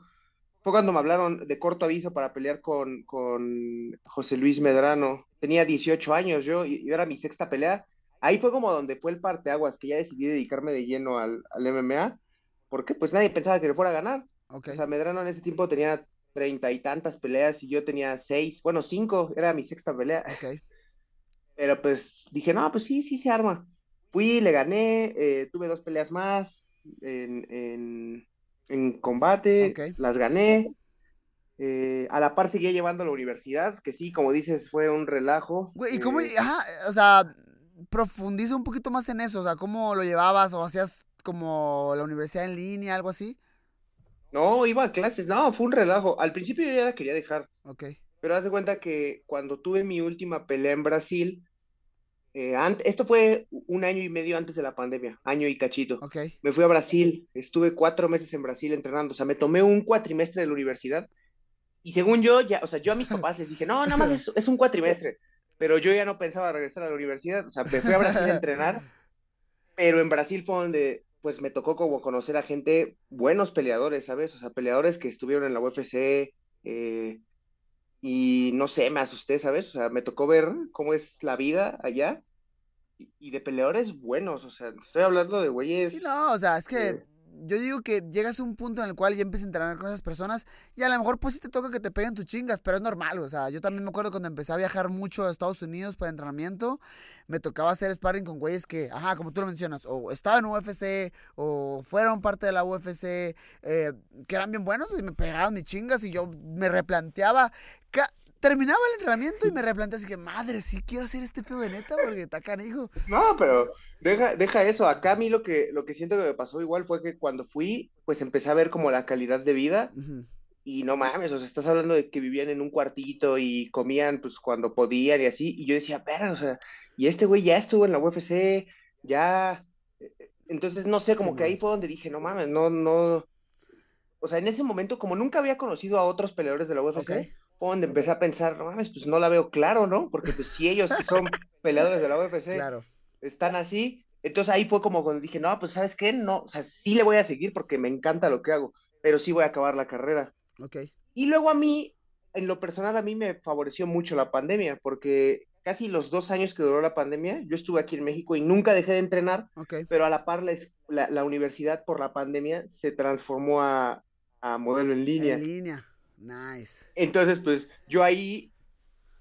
E: Fue cuando me hablaron de corto aviso para pelear con, con José Luis Medrano. Tenía 18 años yo y, y era mi sexta pelea. Ahí fue como donde fue el parteaguas, que ya decidí dedicarme de lleno al, al MMA, porque pues nadie pensaba que le fuera a ganar. O sea, Medrano en ese tiempo tenía treinta y tantas peleas y yo tenía seis, bueno, cinco, era mi sexta pelea. Pero pues dije, no, pues sí, sí se arma. Fui, le gané, eh, tuve dos peleas más en, en, en combate, las gané. Eh, a la par seguía llevando a la universidad, que sí, como dices, fue un relajo.
B: Güey, ¿y cómo?
E: Eh,
B: Ajá, o sea, profundiza un poquito más en eso. O sea, ¿cómo lo llevabas? ¿O hacías como la universidad en línea, algo así?
E: no, iba a clases, no, fue un relajo. Al principio yo ya la quería dejar,
B: Ok.
E: pero haz de cuenta que cuando tuve mi última pelea en Brasil, eh, esto fue un año y medio antes de la pandemia, año y cachito.
B: Ok.
E: Me fui a Brasil, estuve cuatro meses en Brasil entrenando, o sea, me tomé un cuatrimestre de la universidad y según yo, ya, o sea, yo a mis papás les dije, no, nada más es, es un cuatrimestre, pero yo ya no pensaba regresar a la universidad, o sea, me fui a Brasil a entrenar, pero en Brasil fue donde, pues, me tocó como conocer a gente, buenos peleadores, ¿sabes? O sea, peleadores que estuvieron en la UFC, eh, y no sé, me asusté, ¿sabes? O sea, me tocó ver cómo es la vida allá. Y, de peleadores buenos, o sea, estoy hablando de güeyes.
B: Sí, no, o sea, es que
E: eh,
B: yo digo que llegas a un punto en el cual ya empiezas a entrenar con esas personas y a lo mejor pues sí te toca que te peguen tus chingas, pero es normal, o sea, yo también me acuerdo cuando empecé a viajar mucho a Estados Unidos para entrenamiento, me tocaba hacer sparring con güeyes que, ajá, como tú lo mencionas, o estaban en UFC o fueron parte de la UFC, eh, que eran bien buenos y me pegaban mis chingas y yo me replanteaba, terminaba el entrenamiento y me replanteaba así que, madre, sí quiero hacer este pedo de neta porque está canijo.
E: No, pero deja, deja eso. Acá a mí lo que, lo que siento que me pasó igual fue que cuando fui, pues empecé a ver como la calidad de vida y no mames, o sea, estás hablando de que vivían en un cuartito y comían pues cuando podían y así, y yo decía, pero, o sea, y este güey ya estuvo en la UFC, ya, entonces no sé, como
B: Sí,
E: que ahí fue donde dije, no mames, no, no, o sea, en ese momento, como nunca había conocido a otros peleadores de la UFC. Donde empecé a pensar, no mames, pues no la veo claro, ¿no? Porque pues si ellos que son peleadores de la UFC
B: Claro.
E: están así. Entonces ahí fue como cuando dije, no, pues sabes qué, no, o sea, sí le voy a seguir porque me encanta lo que hago, pero sí voy a acabar la carrera.
B: Ok.
E: Y luego a mí, en lo personal, a mí me favoreció mucho la pandemia, porque casi los dos años que duró la pandemia, yo estuve aquí en México y nunca dejé de entrenar,
B: Ok.
E: pero a la par la, la, la universidad por la pandemia se transformó a, a modelo en línea.
B: En línea. Nice.
E: Entonces, pues yo ahí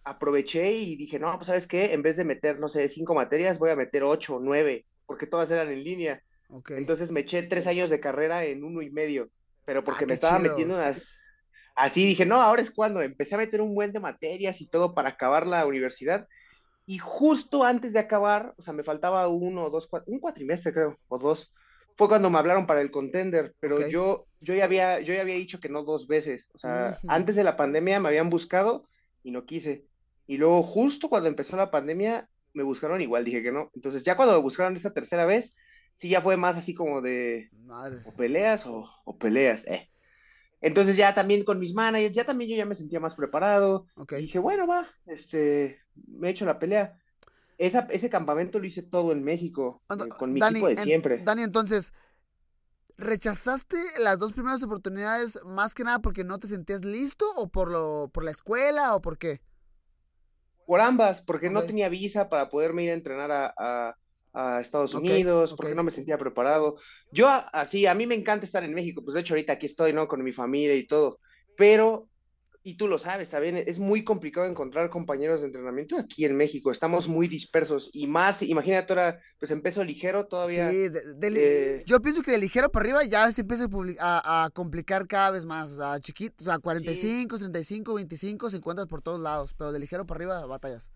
E: aproveché y dije, no, pues sabes qué, en vez de meter, no sé, cinco materias, voy a meter ocho o nueve, porque todas eran en línea. Entonces me eché tres años de carrera en uno y medio, pero porque
B: Ah,
E: me estaba
B: chido.
E: metiendo unas... Así dije, no, ahora es cuando empecé a meter un buen de materias y todo para acabar la universidad. Y justo antes de acabar, o sea, me faltaba uno o dos, un cuatrimestre creo, o dos, fue cuando me hablaron para el contender, pero yo, yo ya había, yo ya había dicho que no dos veces. O sea, antes de la pandemia me habían buscado y no quise. Y luego, justo cuando empezó la pandemia, me buscaron igual, dije que no. Entonces, ya cuando me buscaron esta tercera vez, sí ya fue más así como de
B: Madre.
E: o peleas o, o peleas, eh. Entonces ya también con mis managers, ya también yo ya me sentía más preparado.
B: Ok.
E: Y dije, bueno, va, este, me he hecho la pelea. Esa, ese campamento lo hice todo en México, eh, con mi
B: Dani,
E: equipo de
B: en-
E: siempre.
B: Dani, entonces, ¿rechazaste las dos primeras oportunidades más que nada porque no te sentías listo o por lo, por la escuela o por qué?
E: Por ambas, porque no tenía visa para poderme ir a entrenar a, a- a Estados Unidos, porque no me sentía preparado. Yo, así, a mí me encanta estar en México, pues de hecho ahorita aquí estoy, ¿no? Con mi familia y todo, pero, y tú lo sabes, también es muy complicado encontrar compañeros de entrenamiento aquí en México, estamos muy dispersos y más, imagínate ahora, pues en peso ligero todavía.
B: Sí, de- de li-
E: eh,
B: yo pienso que de ligero para arriba ya se empieza a, a- a complicar cada vez más. O sea, chiquito, o sea, 45, 35, 25 se encuentran por todos lados, pero de ligero para arriba batallas.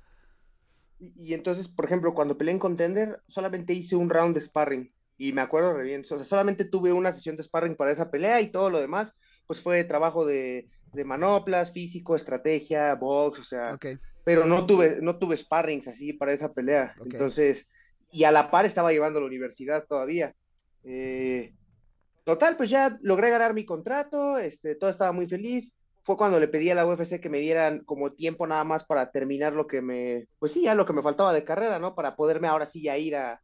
E: Y, y entonces, por ejemplo, cuando peleé en Contender, solamente hice un round de sparring. Y me acuerdo re bien. O sea, solamente tuve una sesión de sparring para esa pelea y todo lo demás, pues fue trabajo de, de manoplas, físico, estrategia, box, o sea,
B: Ok,
E: pero no tuve, no tuve sparrings así para esa pelea. Entonces, y a la par estaba llevando a la universidad todavía. Eh, total, pues ya logré ganar mi contrato, este, todo estaba muy feliz. Fue cuando le pedí a la UFC que me dieran como tiempo nada más para terminar lo que me, pues sí, ya lo que me faltaba de carrera, ¿no? Para poderme ahora sí ya ir a,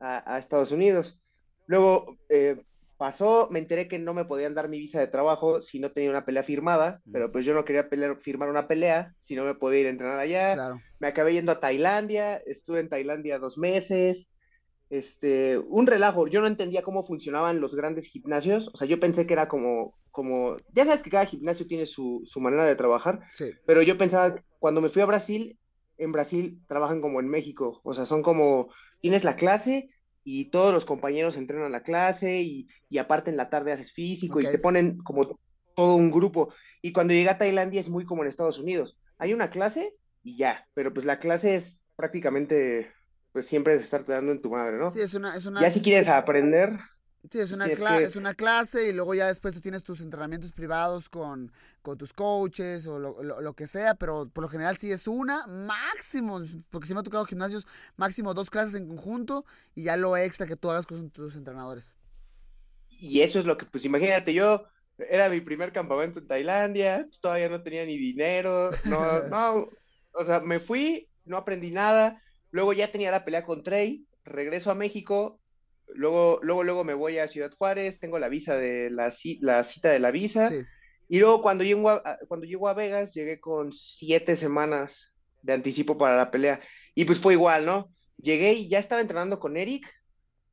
E: a, a Estados Unidos. Luego eh, pasó, me enteré que no me podían dar mi visa de trabajo si no tenía una pelea firmada, pero pues yo no quería pelear- firmar una pelea si no me podía ir a entrenar allá
B: claro.
E: me acabé yendo a Tailandia, estuve en Tailandia dos meses, este, un relajo, yo no entendía cómo funcionaban los grandes gimnasios, o sea, yo pensé que era como, como, ya sabes que cada gimnasio tiene su, su manera de trabajar,
B: Sí.
E: pero yo pensaba, cuando me fui a Brasil, en Brasil trabajan como en México, o sea, son como, tienes la clase y todos los compañeros entrenan la clase y, y aparte en la tarde haces físico y te ponen como todo un grupo. Y cuando llegué a Tailandia es muy como en Estados Unidos. Hay una clase y ya, pero pues la clase es prácticamente, pues siempre es estarte dando en tu madre, ¿no?
B: Sí, es una, es una,
E: Ya si quieres aprender,
B: sí, es una,
E: que-
B: es una clase y luego ya después tú tienes tus entrenamientos privados con, con tus coaches o lo, lo- lo que sea, pero por lo general sí es una, máximo, porque sí me ha tocado gimnasios, máximo dos clases en conjunto y ya lo extra que tú hagas con tus entrenadores.
E: y eso es lo que, pues imagínate, yo era mi primer campamento en Tailandia, pues, todavía no tenía ni dinero, no, no, o sea, me fui, no aprendí nada, luego ya tenía la pelea con Trey, regreso a México, luego, luego, luego me voy a Ciudad Juárez, tengo la visa de la, ci- la cita de la visa,
B: Sí,
E: y luego cuando llego a- cuando llego a Vegas, llegué con siete semanas de anticipo para la pelea, y pues fue igual, ¿no? Llegué y ya estaba entrenando con Eric,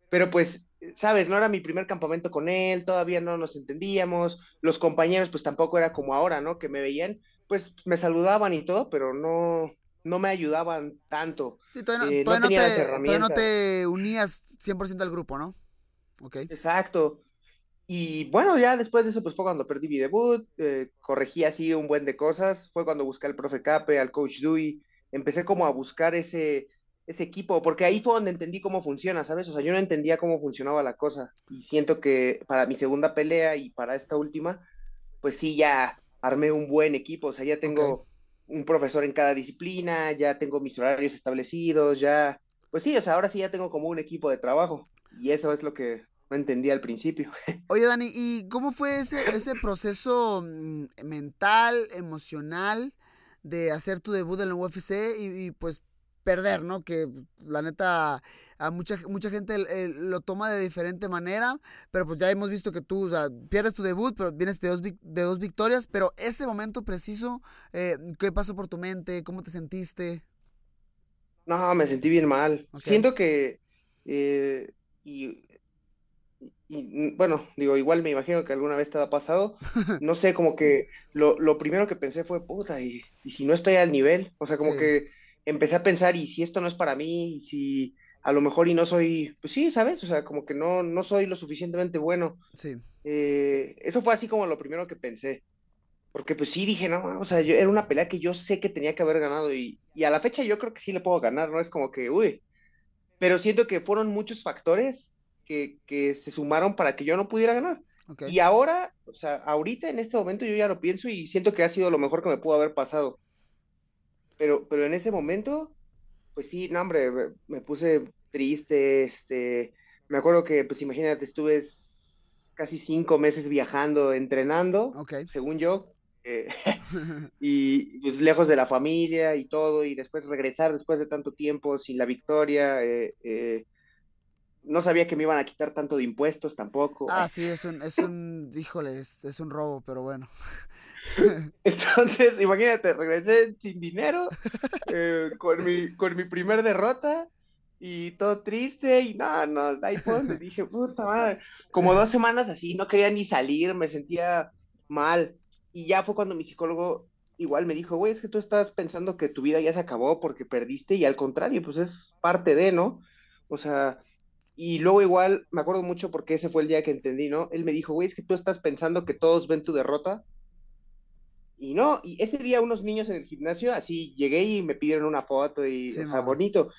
E: pero pues, sabes, no era mi primer campamento con él, todavía no nos entendíamos, los compañeros pues tampoco era como ahora, ¿no? Que me veían, pues me saludaban y todo, pero no, no me ayudaban tanto.
B: sí todavía, no,
E: Eh,
B: todavía no
E: tenía las
B: te, todavía no
E: herramientas.
B: te unías 100% al grupo, ¿no? Ok.
E: Exacto. Y bueno, ya después de eso, pues fue cuando perdí mi debut, eh, corregí así un buen de cosas, fue cuando busqué al profe Cape, al coach Dewey, empecé como a buscar ese, ese equipo, porque ahí fue donde entendí cómo funciona, ¿sabes? O sea, yo no entendía cómo funcionaba la cosa, y siento que para mi segunda pelea y para esta última, pues sí, ya armé un buen equipo, o sea, ya tengo. Un profesor en cada disciplina, ya tengo mis horarios establecidos, ya, pues sí, o sea, ahora sí ya tengo como un equipo de trabajo, y eso es lo que no entendía al principio.
B: Oye, Dani, ¿y cómo fue ese, ese proceso mm, mental, emocional de hacer tu debut en la UFC y, y, pues perder, ¿no? Que la neta a mucha, mucha gente eh, lo toma de diferente manera, pero pues ya hemos visto que tú, o sea, pierdes tu debut, pero vienes de dos, de dos victorias, pero ese momento preciso, eh, ¿qué pasó por tu mente? ¿Cómo te sentiste?
E: No, me sentí bien mal. Siento que, eh, y, y, bueno, digo, igual me imagino que alguna vez te ha pasado. No sé, como que lo, lo primero que pensé fue, puta, y, y si no estoy al nivel, o sea, como
B: Sí.
E: que empecé a pensar, y si esto no es para mí, y si a lo mejor y no soy, pues sí, ¿sabes? O sea, como que no, no soy lo suficientemente bueno.
B: Sí,
E: Eh, eso fue así como lo primero que pensé. Porque pues sí dije, no, o sea, yo, era una pelea que yo sé que tenía que haber ganado y, y a la fecha yo creo que sí le puedo ganar, ¿no? Es como que, uy, pero siento que fueron muchos factores que, que se sumaron para que yo no pudiera ganar.
B: Ok.
E: Y ahora, o sea, ahorita en este momento yo ya lo pienso y siento que ha sido lo mejor que me pudo haber pasado. Pero, pero en ese momento, pues sí, no, hombre, me- me puse triste, este, me acuerdo que, pues imagínate, estuve casi cinco meses viajando, entrenando,
B: Ok.
E: según yo, eh, y pues lejos de la familia y todo, y después regresar después de tanto tiempo sin la victoria, eh, eh, no sabía que me iban a quitar tanto de impuestos tampoco.
B: Ah, sí, es un, es un, híjole, es, es un robo, pero bueno.
E: Entonces, imagínate, regresé sin dinero, eh, con mi, con mi primer derrota y todo triste y no, no, ahí fue dije, puta madre, como dos semanas así, no quería ni salir, me sentía mal y ya fue cuando mi psicólogo igual me dijo, güey, es que tú estás pensando que tu vida ya se acabó porque perdiste y al contrario, pues es parte de, ¿no? O sea, y luego igual, me acuerdo mucho porque ese fue el día que entendí, ¿no? Él me dijo, güey, es que tú estás pensando que todos ven tu derrota y no, y ese día unos niños en el gimnasio, así llegué y me pidieron una foto y,
B: Sí,
E: o sea, bonito.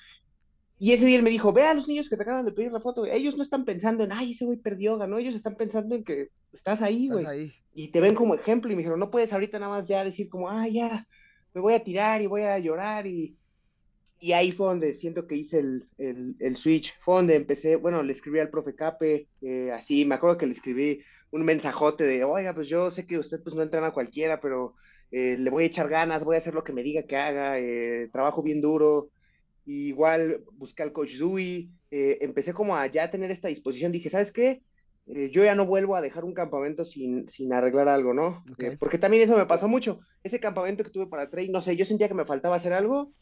E: Y ese día él me dijo, ve a los niños que te acaban de pedir la foto, güey. Ellos no están pensando en, ay, ese güey perdió, ganó. Ellos están pensando en que estás ahí,
B: Estás
E: güey.
B: ahí.
E: Y te ven como ejemplo y me dijeron, no puedes ahorita nada más ya decir como, ah, ya, me voy a tirar y voy a llorar y... Y ahí fue donde siento que hice el, el, el switch, fue donde empecé, bueno, le escribí al profe Cape, eh, así, me acuerdo que le escribí un mensajote de, oiga, pues yo sé que usted pues no entrena a cualquiera, pero eh, le voy a echar ganas, voy a hacer lo que me diga que haga, eh, trabajo bien duro, y igual busqué al coach Dewey, eh, empecé como a ya tener esta disposición, dije, ¿sabes qué? Eh, yo ya no vuelvo a dejar un campamento sin, sin arreglar algo, ¿no? Porque también eso me pasó mucho, ese campamento que tuve para trail, no sé, yo sentía que me faltaba hacer algo,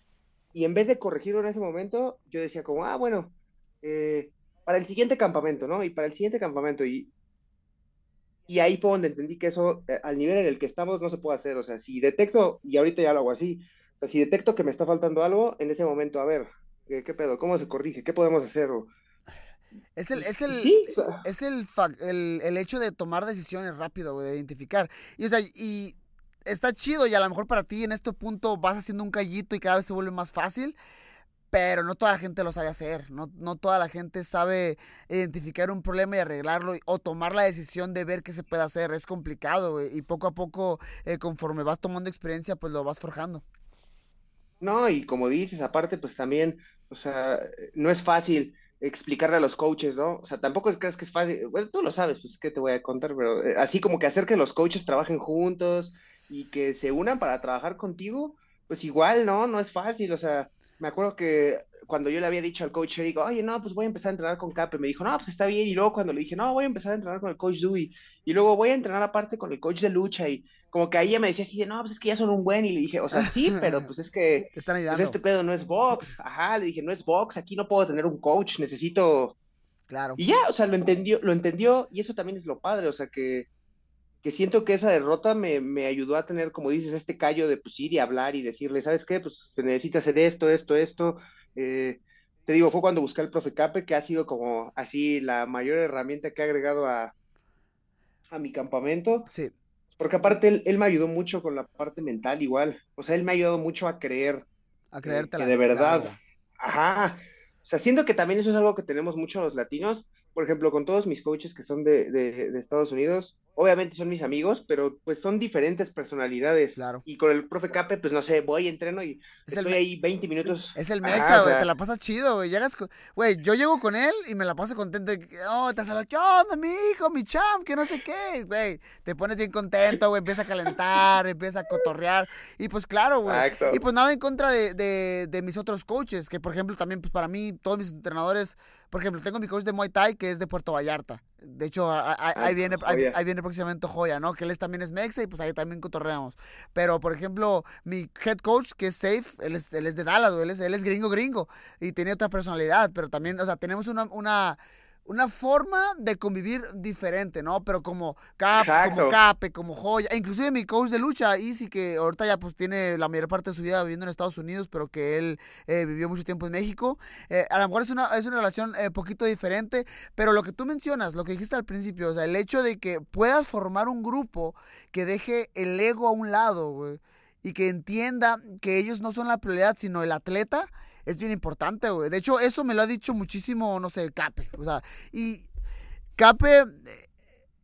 E: y en vez de corregirlo en ese momento, yo decía como, ah, bueno, para el siguiente campamento, ¿no? Y para el siguiente campamento, y, y ahí fue donde entendí que eso, eh, al nivel en el que estamos, no se puede hacer. O sea, si detecto, y ahorita ya lo hago así, o sea, si detecto que me está faltando algo, en ese momento, a ver, ¿qué, qué pedo? ¿Cómo se corrige? ¿Qué podemos hacer? O-
B: Es el, es el,
E: sí, o sea,
B: es el, el, el hecho de tomar decisiones rápido, güey, de identificar. Y, o sea, y está chido y a lo mejor para ti en este punto vas haciendo un callito y cada vez se vuelve más fácil, pero no toda la gente lo sabe hacer. No, no toda la gente sabe identificar un problema y arreglarlo o tomar la decisión de ver qué se puede hacer. Es complicado, y poco a poco, eh, conforme vas tomando experiencia, pues lo vas forjando.
E: No, y como dices, aparte, pues también, o sea, no es fácil explicarle a los coaches, ¿no? O sea, tampoco es que es es fácil, bueno, tú lo sabes, pues que te voy a contar, pero eh, así como que hacer que los coaches trabajen juntos y que se unan para trabajar contigo, pues igual, ¿no? No es fácil, o sea, me acuerdo que cuando yo le había dicho al coach Eric, oye, no, pues voy a empezar a entrenar con Cape, me dijo, no, pues está bien, y luego cuando le dije, no, voy a empezar a entrenar con el coach Dewey, y luego voy a entrenar aparte con el coach de lucha, y como que ahí ella me decía así no, pues es que ya son un buen, y le dije, o sea, sí, pero pues es que
B: Te están
E: pues
B: ayudando.
E: este pedo no es box. Ajá, le dije, no es box, aquí no puedo tener un coach, necesito.
B: Claro.
E: Y ya, o sea, lo entendió, lo entendió, y eso también es lo padre, o sea, que, que siento que esa derrota me, me ayudó a tener, como dices, este callo de pues ir y hablar y decirle, ¿sabes qué? Pues se necesita hacer esto, esto, esto. Eh, te digo, fue cuando busqué al profe Cape, que ha sido como así la mayor herramienta que ha agregado a, a mi campamento.
B: Sí.
E: Porque aparte él, él me ayudó mucho con la parte mental igual. O sea, él me ha ayudado mucho a creer
B: A
E: que-
B: creértela.
E: que de verdad.
B: claro.
E: Ajá. O sea, siento que también eso es algo que tenemos mucho los latinos. Por ejemplo, con todos mis coaches que son de, de- de Estados Unidos, obviamente son mis amigos, pero pues son diferentes personalidades.
B: Claro.
E: Y con el profe Cape, pues no sé, voy, entreno y
B: Es
E: estoy ahí 20 minutos.
B: Es el mexa, güey. Te la pasas chido, güey. Llegas, con- güey, yo llego con él y me la paso contento. Oh, te saludo. ¿Qué onda, mi hijo, mi champ? Que no sé qué, güey. Te pones bien contento, güey. Empieza a calentar, empieza a cotorrear. Y pues claro, güey.
E: Exacto.
B: Y pues nada en contra de, de, de mis otros coaches. Que por ejemplo, también, pues para mí, todos mis entrenadores. Por ejemplo, tengo mi coach de Muay Thai que es de Puerto Vallarta. De hecho, a- a- ahí,
E: Ah,
B: viene, ahí,
E: Joya.
B: ahí viene próximamente Joya, ¿no? Que él también es mexa y pues ahí también cotorreamos. Pero, por ejemplo, mi head coach, que es Safe, él es, él es de Dallas, güey, él es, él es gringo gringo y tiene otra personalidad, pero también, o sea, tenemos una, una, una forma de convivir diferente, ¿no? Pero como Cap, como. Cape, como Joya, e inclusive mi coach de lucha, Easy, que ahorita ya pues tiene la mayor parte de su vida viviendo en Estados Unidos, pero que él eh, vivió mucho tiempo en México. Eh, a lo mejor es una, es una relación eh, poquito diferente, pero lo que tú mencionas, lo que dijiste al principio, o sea, el hecho de que puedas formar un grupo que deje el ego a un lado, güey, y que entienda que ellos no son la prioridad, sino el atleta, es bien importante, güey. De hecho, eso me lo ha dicho muchísimo, no sé, Cape. O sea, y Cape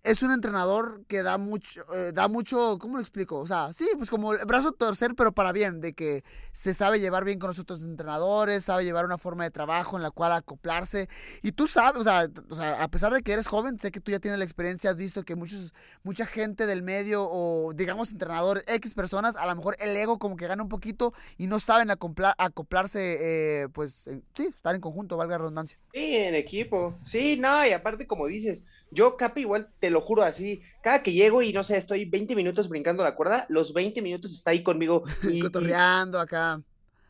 B: es un entrenador que da mucho, eh, da mucho, ¿cómo lo explico? O sea, sí, pues como el brazo torcer, pero para bien, de que se sabe llevar bien con los otros entrenadores, sabe llevar una forma de trabajo en la cual acoplarse. Y tú sabes, o sea, o sea, a pesar de que eres joven, sé que tú ya tienes la experiencia, has visto que muchos, mucha gente del medio o digamos entrenador, X personas, a lo mejor el ego como que gana un poquito y no saben acoplar, acoplarse, eh, pues, sí, estar en conjunto, valga la redundancia.
E: Sí, en equipo. Sí, no, y aparte como dices, yo, Capi, igual te lo juro así, cada que llego y no sé, estoy 20 minutos brincando la cuerda, los 20 minutos está ahí conmigo.
B: Y, Cotorreando acá,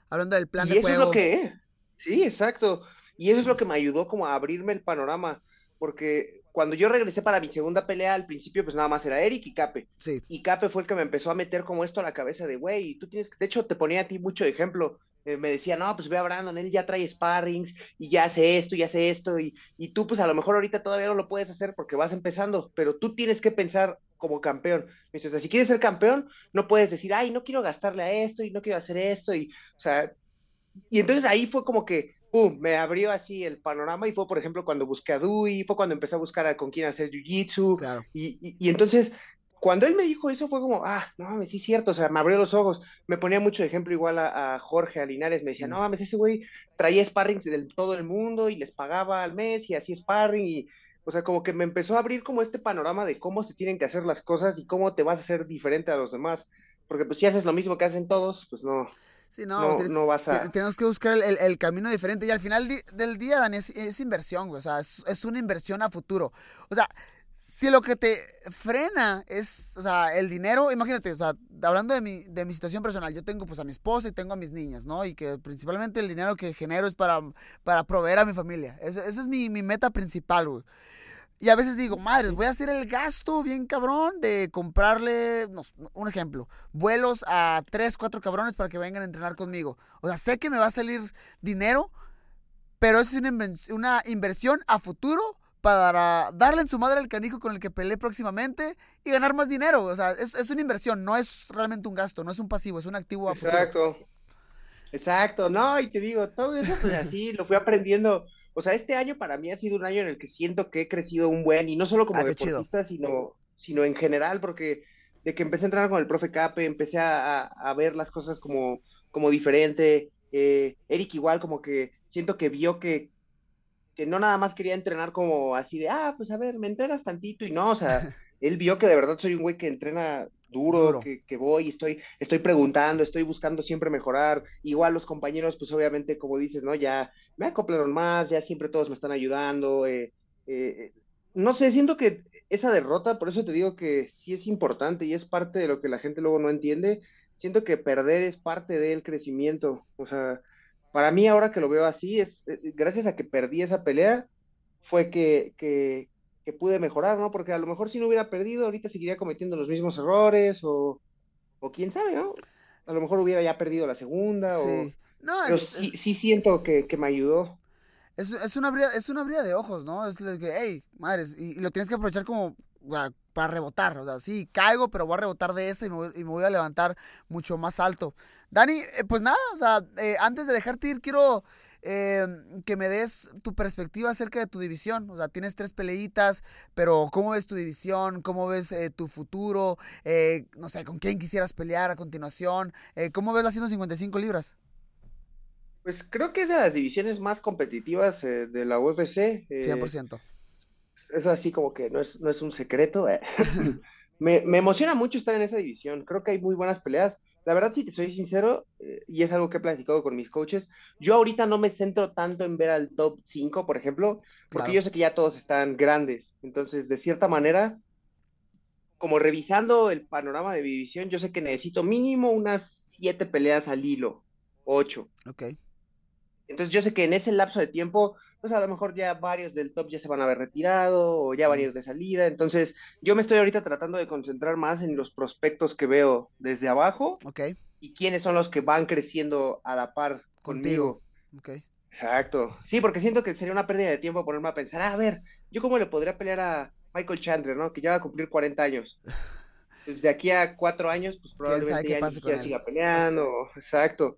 B: hablando del plan
E: y
B: de
E: eso
B: juego.
E: es lo que, sí, exacto. Y eso es lo que me ayudó como a abrirme el panorama, porque cuando yo regresé para mi segunda pelea, al principio pues nada más era Eric y Cape.
B: Sí.
E: Y Cape fue el que me empezó a meter como esto a la cabeza de, güey, tú tienes que, de hecho te ponía a ti mucho ejemplo, eh, me decía, no, pues ve a Brandon, él ya trae sparrings y ya hace esto, y hace esto, y, y tú pues a lo mejor ahorita todavía no lo puedes hacer porque vas empezando, pero tú tienes que pensar como campeón. Entonces, si quieres ser campeón, no puedes decir, ay, no quiero gastarle a esto y no quiero hacer esto, y, o sea, y entonces ahí fue como que, me abrió así el panorama y fue, por ejemplo, cuando busqué a Dewey, fue cuando empecé a buscar a con quién hacer Jiu-Jitsu,
B: Claro.
E: y, y, y entonces cuando él me dijo eso fue como, ah, no mames, sí es cierto, o sea, me abrió los ojos. Me ponía mucho ejemplo igual a, a Jorge, a Linares, me decía, no mames, ese güey traía sparrings de todo el mundo y les pagaba al mes y así sparring y, o sea, como que me empezó a abrir como este panorama de cómo se tienen que hacer las cosas y cómo te vas a hacer diferente a los demás. Porque pues si haces lo mismo que hacen todos, pues no,
B: Sí, no,
E: no,
B: pues,
E: no vas a...
B: te- tenemos que buscar el, el- el camino diferente y al final di- del día, Dani, es, es inversión, güey, o sea, es, es una inversión a futuro. O sea, si lo que te frena es, o sea, el dinero, imagínate, o sea, hablando de mi, de mi situación personal, yo tengo pues a mi esposa y tengo a mis niñas, ¿no? Y que principalmente el dinero que genero es para, para proveer a mi familia. Esa es mi, mi meta principal, güey. Y a veces digo, madres, voy a hacer el gasto bien cabrón de comprarle, no, un ejemplo, vuelos a tres, cuatro cabrones para que vengan a entrenar conmigo. O sea, sé que me va a salir dinero, pero eso es una, una inversión a futuro para darle en su madre al canijo con el que peleé próximamente y ganar más dinero. O sea, es, es una inversión, no es realmente un gasto, no es un pasivo, es un activo a futuro.
E: Exacto. Exacto, no, y te digo, todo eso pues así lo fui aprendiendo. O sea, este año para mí ha sido un año en el que siento que he crecido un buen, y no solo como
B: Ah,
E: deportista, sino, sino en general, porque de que empecé a entrenar con el profe Cape, empecé a, a- a ver las cosas como, como diferente. eh, Eric igual como que siento que vio que, que no nada más quería entrenar como así de, ah, pues a ver, me entrenas tantito y no, o sea, él vio que de verdad soy un güey que entrena duro,
B: Duro.
E: Que, que voy, estoy, estoy preguntando, estoy buscando siempre mejorar. Igual los compañeros, pues obviamente, como dices, ¿no? Ya me acoplaron más, ya siempre todos me están ayudando. eh, eh, no sé, siento que esa derrota, por eso te digo que sí es importante y es parte de lo que la gente luego no entiende. Siento que perder es parte del crecimiento. O sea, para mí ahora que lo veo así, es eh, gracias a que perdí esa pelea, fue que, que, que pude mejorar, ¿no? Porque a lo mejor si no hubiera perdido, ahorita seguiría cometiendo los mismos errores o, o quién sabe, ¿no? A lo mejor hubiera ya perdido la segunda o...
B: Sí. No,
E: Pero
B: es,
E: sí, sí siento que, que me ayudó.
B: Es, es una brida, es una brida de ojos, ¿no? Es que, hey, madres, y, y lo tienes que aprovechar como para rebotar. O sea, sí, caigo, pero voy a rebotar de esa y me voy, y me voy a levantar mucho más alto. Dani, eh, pues nada, o sea, eh, antes de dejarte ir, quiero eh, que me des tu perspectiva acerca de tu división. O sea, tienes tres peleitas, pero ¿cómo ves tu división? ¿Cómo ves eh, tu futuro? Eh, no sé, ¿con quién quisieras pelear a continuación? Eh, ¿Cómo ves las 155 libras?
E: Pues creo que es de las divisiones más competitivas eh, de la UFC. eh,
B: 100%.
E: es así como que no es, no es un secreto. me, me emociona mucho estar en esa división. Creo que hay muy buenas peleas. La verdad, si te soy sincero, eh, y es algo que he platicado con mis coaches, yo ahorita no me centro tanto en ver al top 5, por ejemplo, porque
B: Claro.
E: yo sé que ya todos están grandes. Entonces, de cierta manera, como revisando el panorama de mi división, yo sé que necesito mínimo unas siete peleas al hilo, ocho.
B: Ok.
E: Entonces yo sé que en ese lapso de tiempo, pues a lo mejor ya varios del top ya se van a haber retirado o ya van a ir de salida. Entonces yo me estoy ahorita tratando de concentrar más en los prospectos que veo desde abajo
B: Ok.
E: y quiénes son los que van creciendo a la par
B: Contigo.
E: conmigo.
B: Ok.
E: Exacto. Sí, porque siento que sería una pérdida de tiempo ponerme a pensar, "Ah, a ver, yo cómo le podría pelear a Michael Chandler, ¿no? Que ya va a cumplir 40 años. Pues de aquí a cuatro años, pues probablemente ya
B: él?
E: siga peleando. Exacto.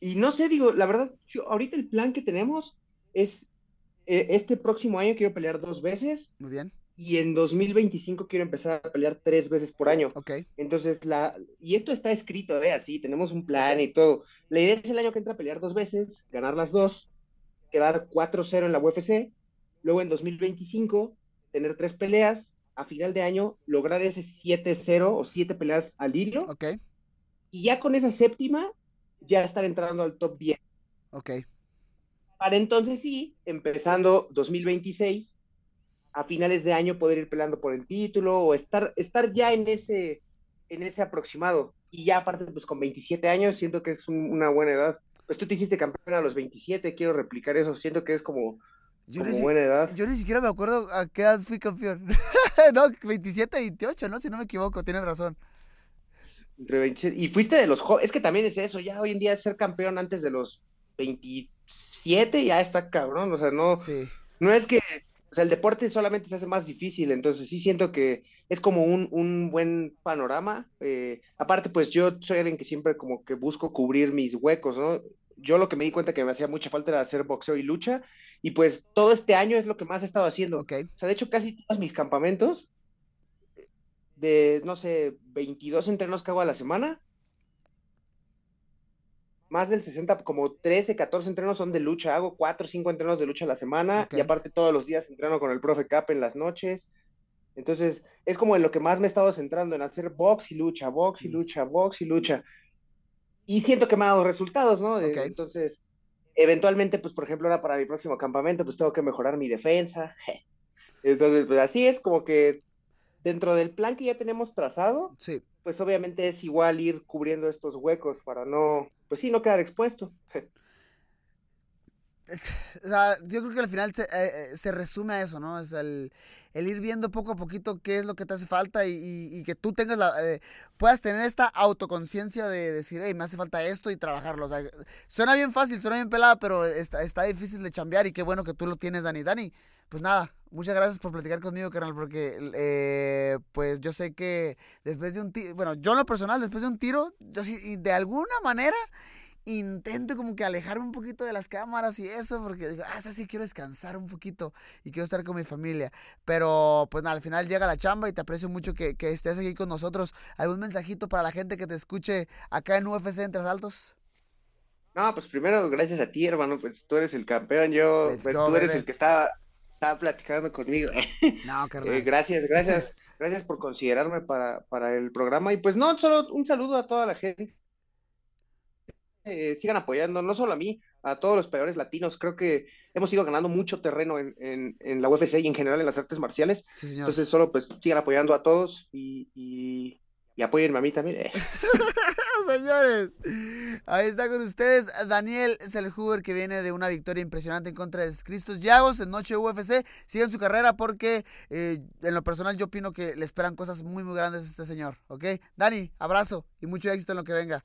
E: y no sé, digo, la verdad, yo, ahorita el plan que tenemos es eh, este próximo año quiero pelear dos veces
B: Muy bien.
E: y en 2025 quiero empezar a pelear tres veces por año.
B: Ok.
E: Entonces, la, y esto está escrito, ¿eh? Así, tenemos un plan y todo. La idea es el año que entra a pelear dos veces, ganar las dos, quedar 4-0 en la UFC, luego en 2025 tener tres peleas, a final de año lograr ese 7-0 o siete peleas al hilo,
B: Ok.
E: y ya con esa séptima ya estar entrando al top 10.
B: Ok.
E: Para entonces sí, empezando 2026, a finales de año poder ir peleando por el título o estar, estar ya en ese, en ese aproximado. Y ya aparte, pues con 27 años, siento que es un- una buena edad. Pues tú te hiciste campeón a los 27, quiero replicar eso, siento que es como,
B: Yo
E: como
B: ni,
E: buena edad.
B: yo ni siquiera me acuerdo a qué edad fui campeón. no, 27, 28, ¿no? Si no me equivoco, tienes razón.
E: Entre 27, y fuiste de los jóvenes, es que también es eso, ya hoy en día ser campeón antes de los 27 ya está cabrón, o sea, no,
B: Sí.
E: no es que, o sea, el deporte solamente se hace más difícil, entonces sí siento que es como un, un buen panorama. eh, aparte, pues yo soy alguien que siempre como que busco cubrir mis huecos, ¿no? Yo lo que me di cuenta que me hacía mucha falta era hacer boxeo y lucha, y pues todo este año es lo que más he estado haciendo.
B: Ok.
E: O sea, de hecho, casi todos mis campamentos, de, no sé, 22 entrenos que hago a la semana, más del 60, como 13, 14 entrenos son de lucha. Hago 4 o 5 entrenos de lucha a la semana y aparte todos los días entreno con el profe Cap en las noches. Entonces, es como en lo que más me he estado centrando, en hacer box y lucha, box y
B: Mm.
E: lucha, box y lucha. Y siento que me ha dado resultados, ¿no? Entonces, eventualmente, pues, por ejemplo, ahora para mi próximo campamento, pues tengo que mejorar mi defensa. Entonces, pues así es como que dentro del plan que ya tenemos trazado,
B: Sí.
E: pues obviamente es igual ir cubriendo estos huecos para no, pues sí, no quedar expuesto.
B: O sea, yo creo que al final se, eh, eh, se resume a eso, ¿no? Es el, el ir viendo poco a poquito qué es lo que te hace falta y, y- y que tú tengas la, eh, puedas tener esta autoconciencia de decir, hey, me hace falta esto y trabajarlo. O sea, suena bien fácil, suena bien pelada, pero está, está difícil de chambear y qué bueno que tú lo tienes, Dani. Dani, pues nada, muchas gracias por platicar conmigo, carnal, porque eh, pues yo sé que después de un tiro, bueno, yo en lo personal, después de un tiro, yo sí, de alguna manera intento como que alejarme un poquito de las cámaras y eso, porque digo, ah, sí, quiero descansar un poquito y quiero estar con mi familia. Pero pues nada, al final llega la chamba y te aprecio mucho que, que estés aquí con nosotros. ¿Algún mensajito para la gente que te escuche acá en UFC Entre Saltos?
E: No, pues primero, gracias a ti, hermano, pues tú eres el campeón, yo,
B: Let's
E: pues
B: go,
E: tú eres el que estaba, estaba platicando conmigo.
B: No,
E: Eh,
B: carnal.
E: gracias, gracias, gracias por considerarme para, para el programa. Y pues no, solo un saludo a toda la gente. Eh, sigan apoyando, no solo a mí, a todos los peleadores latinos. Creo que hemos ido ganando mucho terreno en, en, en la UFC y en general en las artes marciales.
B: Sí, señor.
E: Entonces, solo pues sigan apoyando a todos y, y, y apóyenme a mí también. Eh,
B: Señores, ahí está con ustedes Daniel Selhuber que viene de una victoria impresionante en contra de Cristos Llagos en Noche UFC. Sigan su carrera porque eh, en lo personal yo opino que le esperan cosas muy muy grandes a este señor, ¿ok? Dani, abrazo y mucho éxito en lo que venga.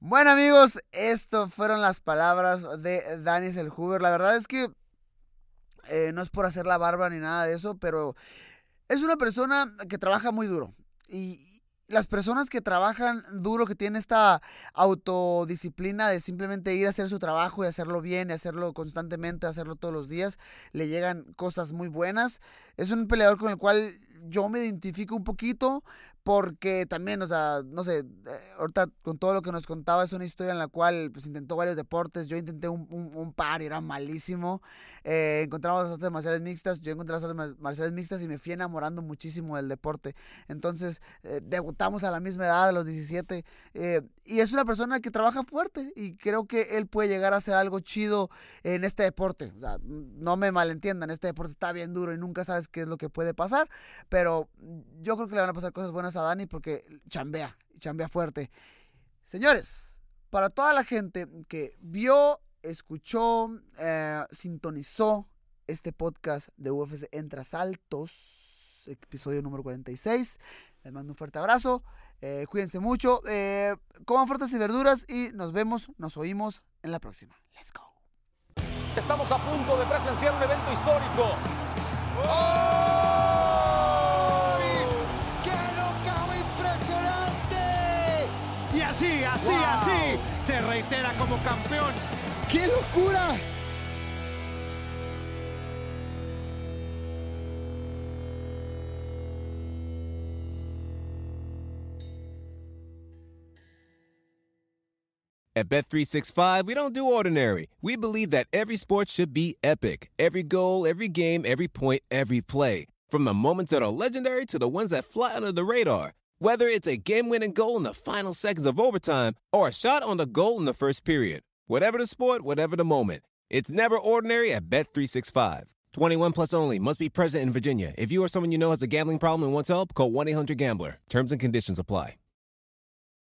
B: Bueno amigos, esto fueron las palabras de Dani Selhuber. La verdad es que eh, no es por hacer la barba ni nada de eso, pero es una persona que trabaja muy duro. Y las personas que trabajan duro, que tienen esta autodisciplina de simplemente ir a hacer su trabajo y hacerlo bien y hacerlo constantemente, hacerlo todos los días, le llegan cosas muy buenas. Es un peleador con el cual yo me identifico un poquito porque también, o sea, no sé, eh, ahorita con todo lo que nos contaba es una historia en la cual pues intentó varios deportes, yo intenté un, un, un par y era malísimo, eh, encontramos las artes marciales mixtas, yo encontré las artes mar- marciales mixtas y me fui enamorando muchísimo del deporte, entonces eh, debutamos a la misma edad, a los 17, eh, y es una persona que trabaja fuerte y creo que él puede llegar a hacer algo chido en este deporte, o sea, no me malentiendan, este deporte está bien duro y nunca sabes qué es lo que puede pasar, pero yo creo que le van a pasar cosas buenas a Dani porque chambea, chambea fuerte. Señores, para toda la gente que vio, escuchó, eh, sintonizó este podcast de UFC Entre Saltos, episodio número 46, les mando un fuerte abrazo. Eh, cuídense mucho. Eh, coman frutas y verduras y nos vemos, nos oímos en la próxima. Let's go.
A: Estamos a punto de presenciar un evento histórico.
C: ¡Qué como campeón.
B: ¡Qué locura!
D: At Bet365, we don't do ordinary. We believe that every sport should be epic. Every goal, every game, every point, every play. From the moments that are legendary to the ones that fly under the radar. Whether it's a game-winning goal in the final seconds of overtime or a shot on the goal in the first period. Whatever the sport, whatever the moment. It's never ordinary at Bet365. 21 plus only. Must be present in Virginia. If you or someone you know has a gambling problem and wants help, call 1-800-GAMBLER. Terms and conditions apply.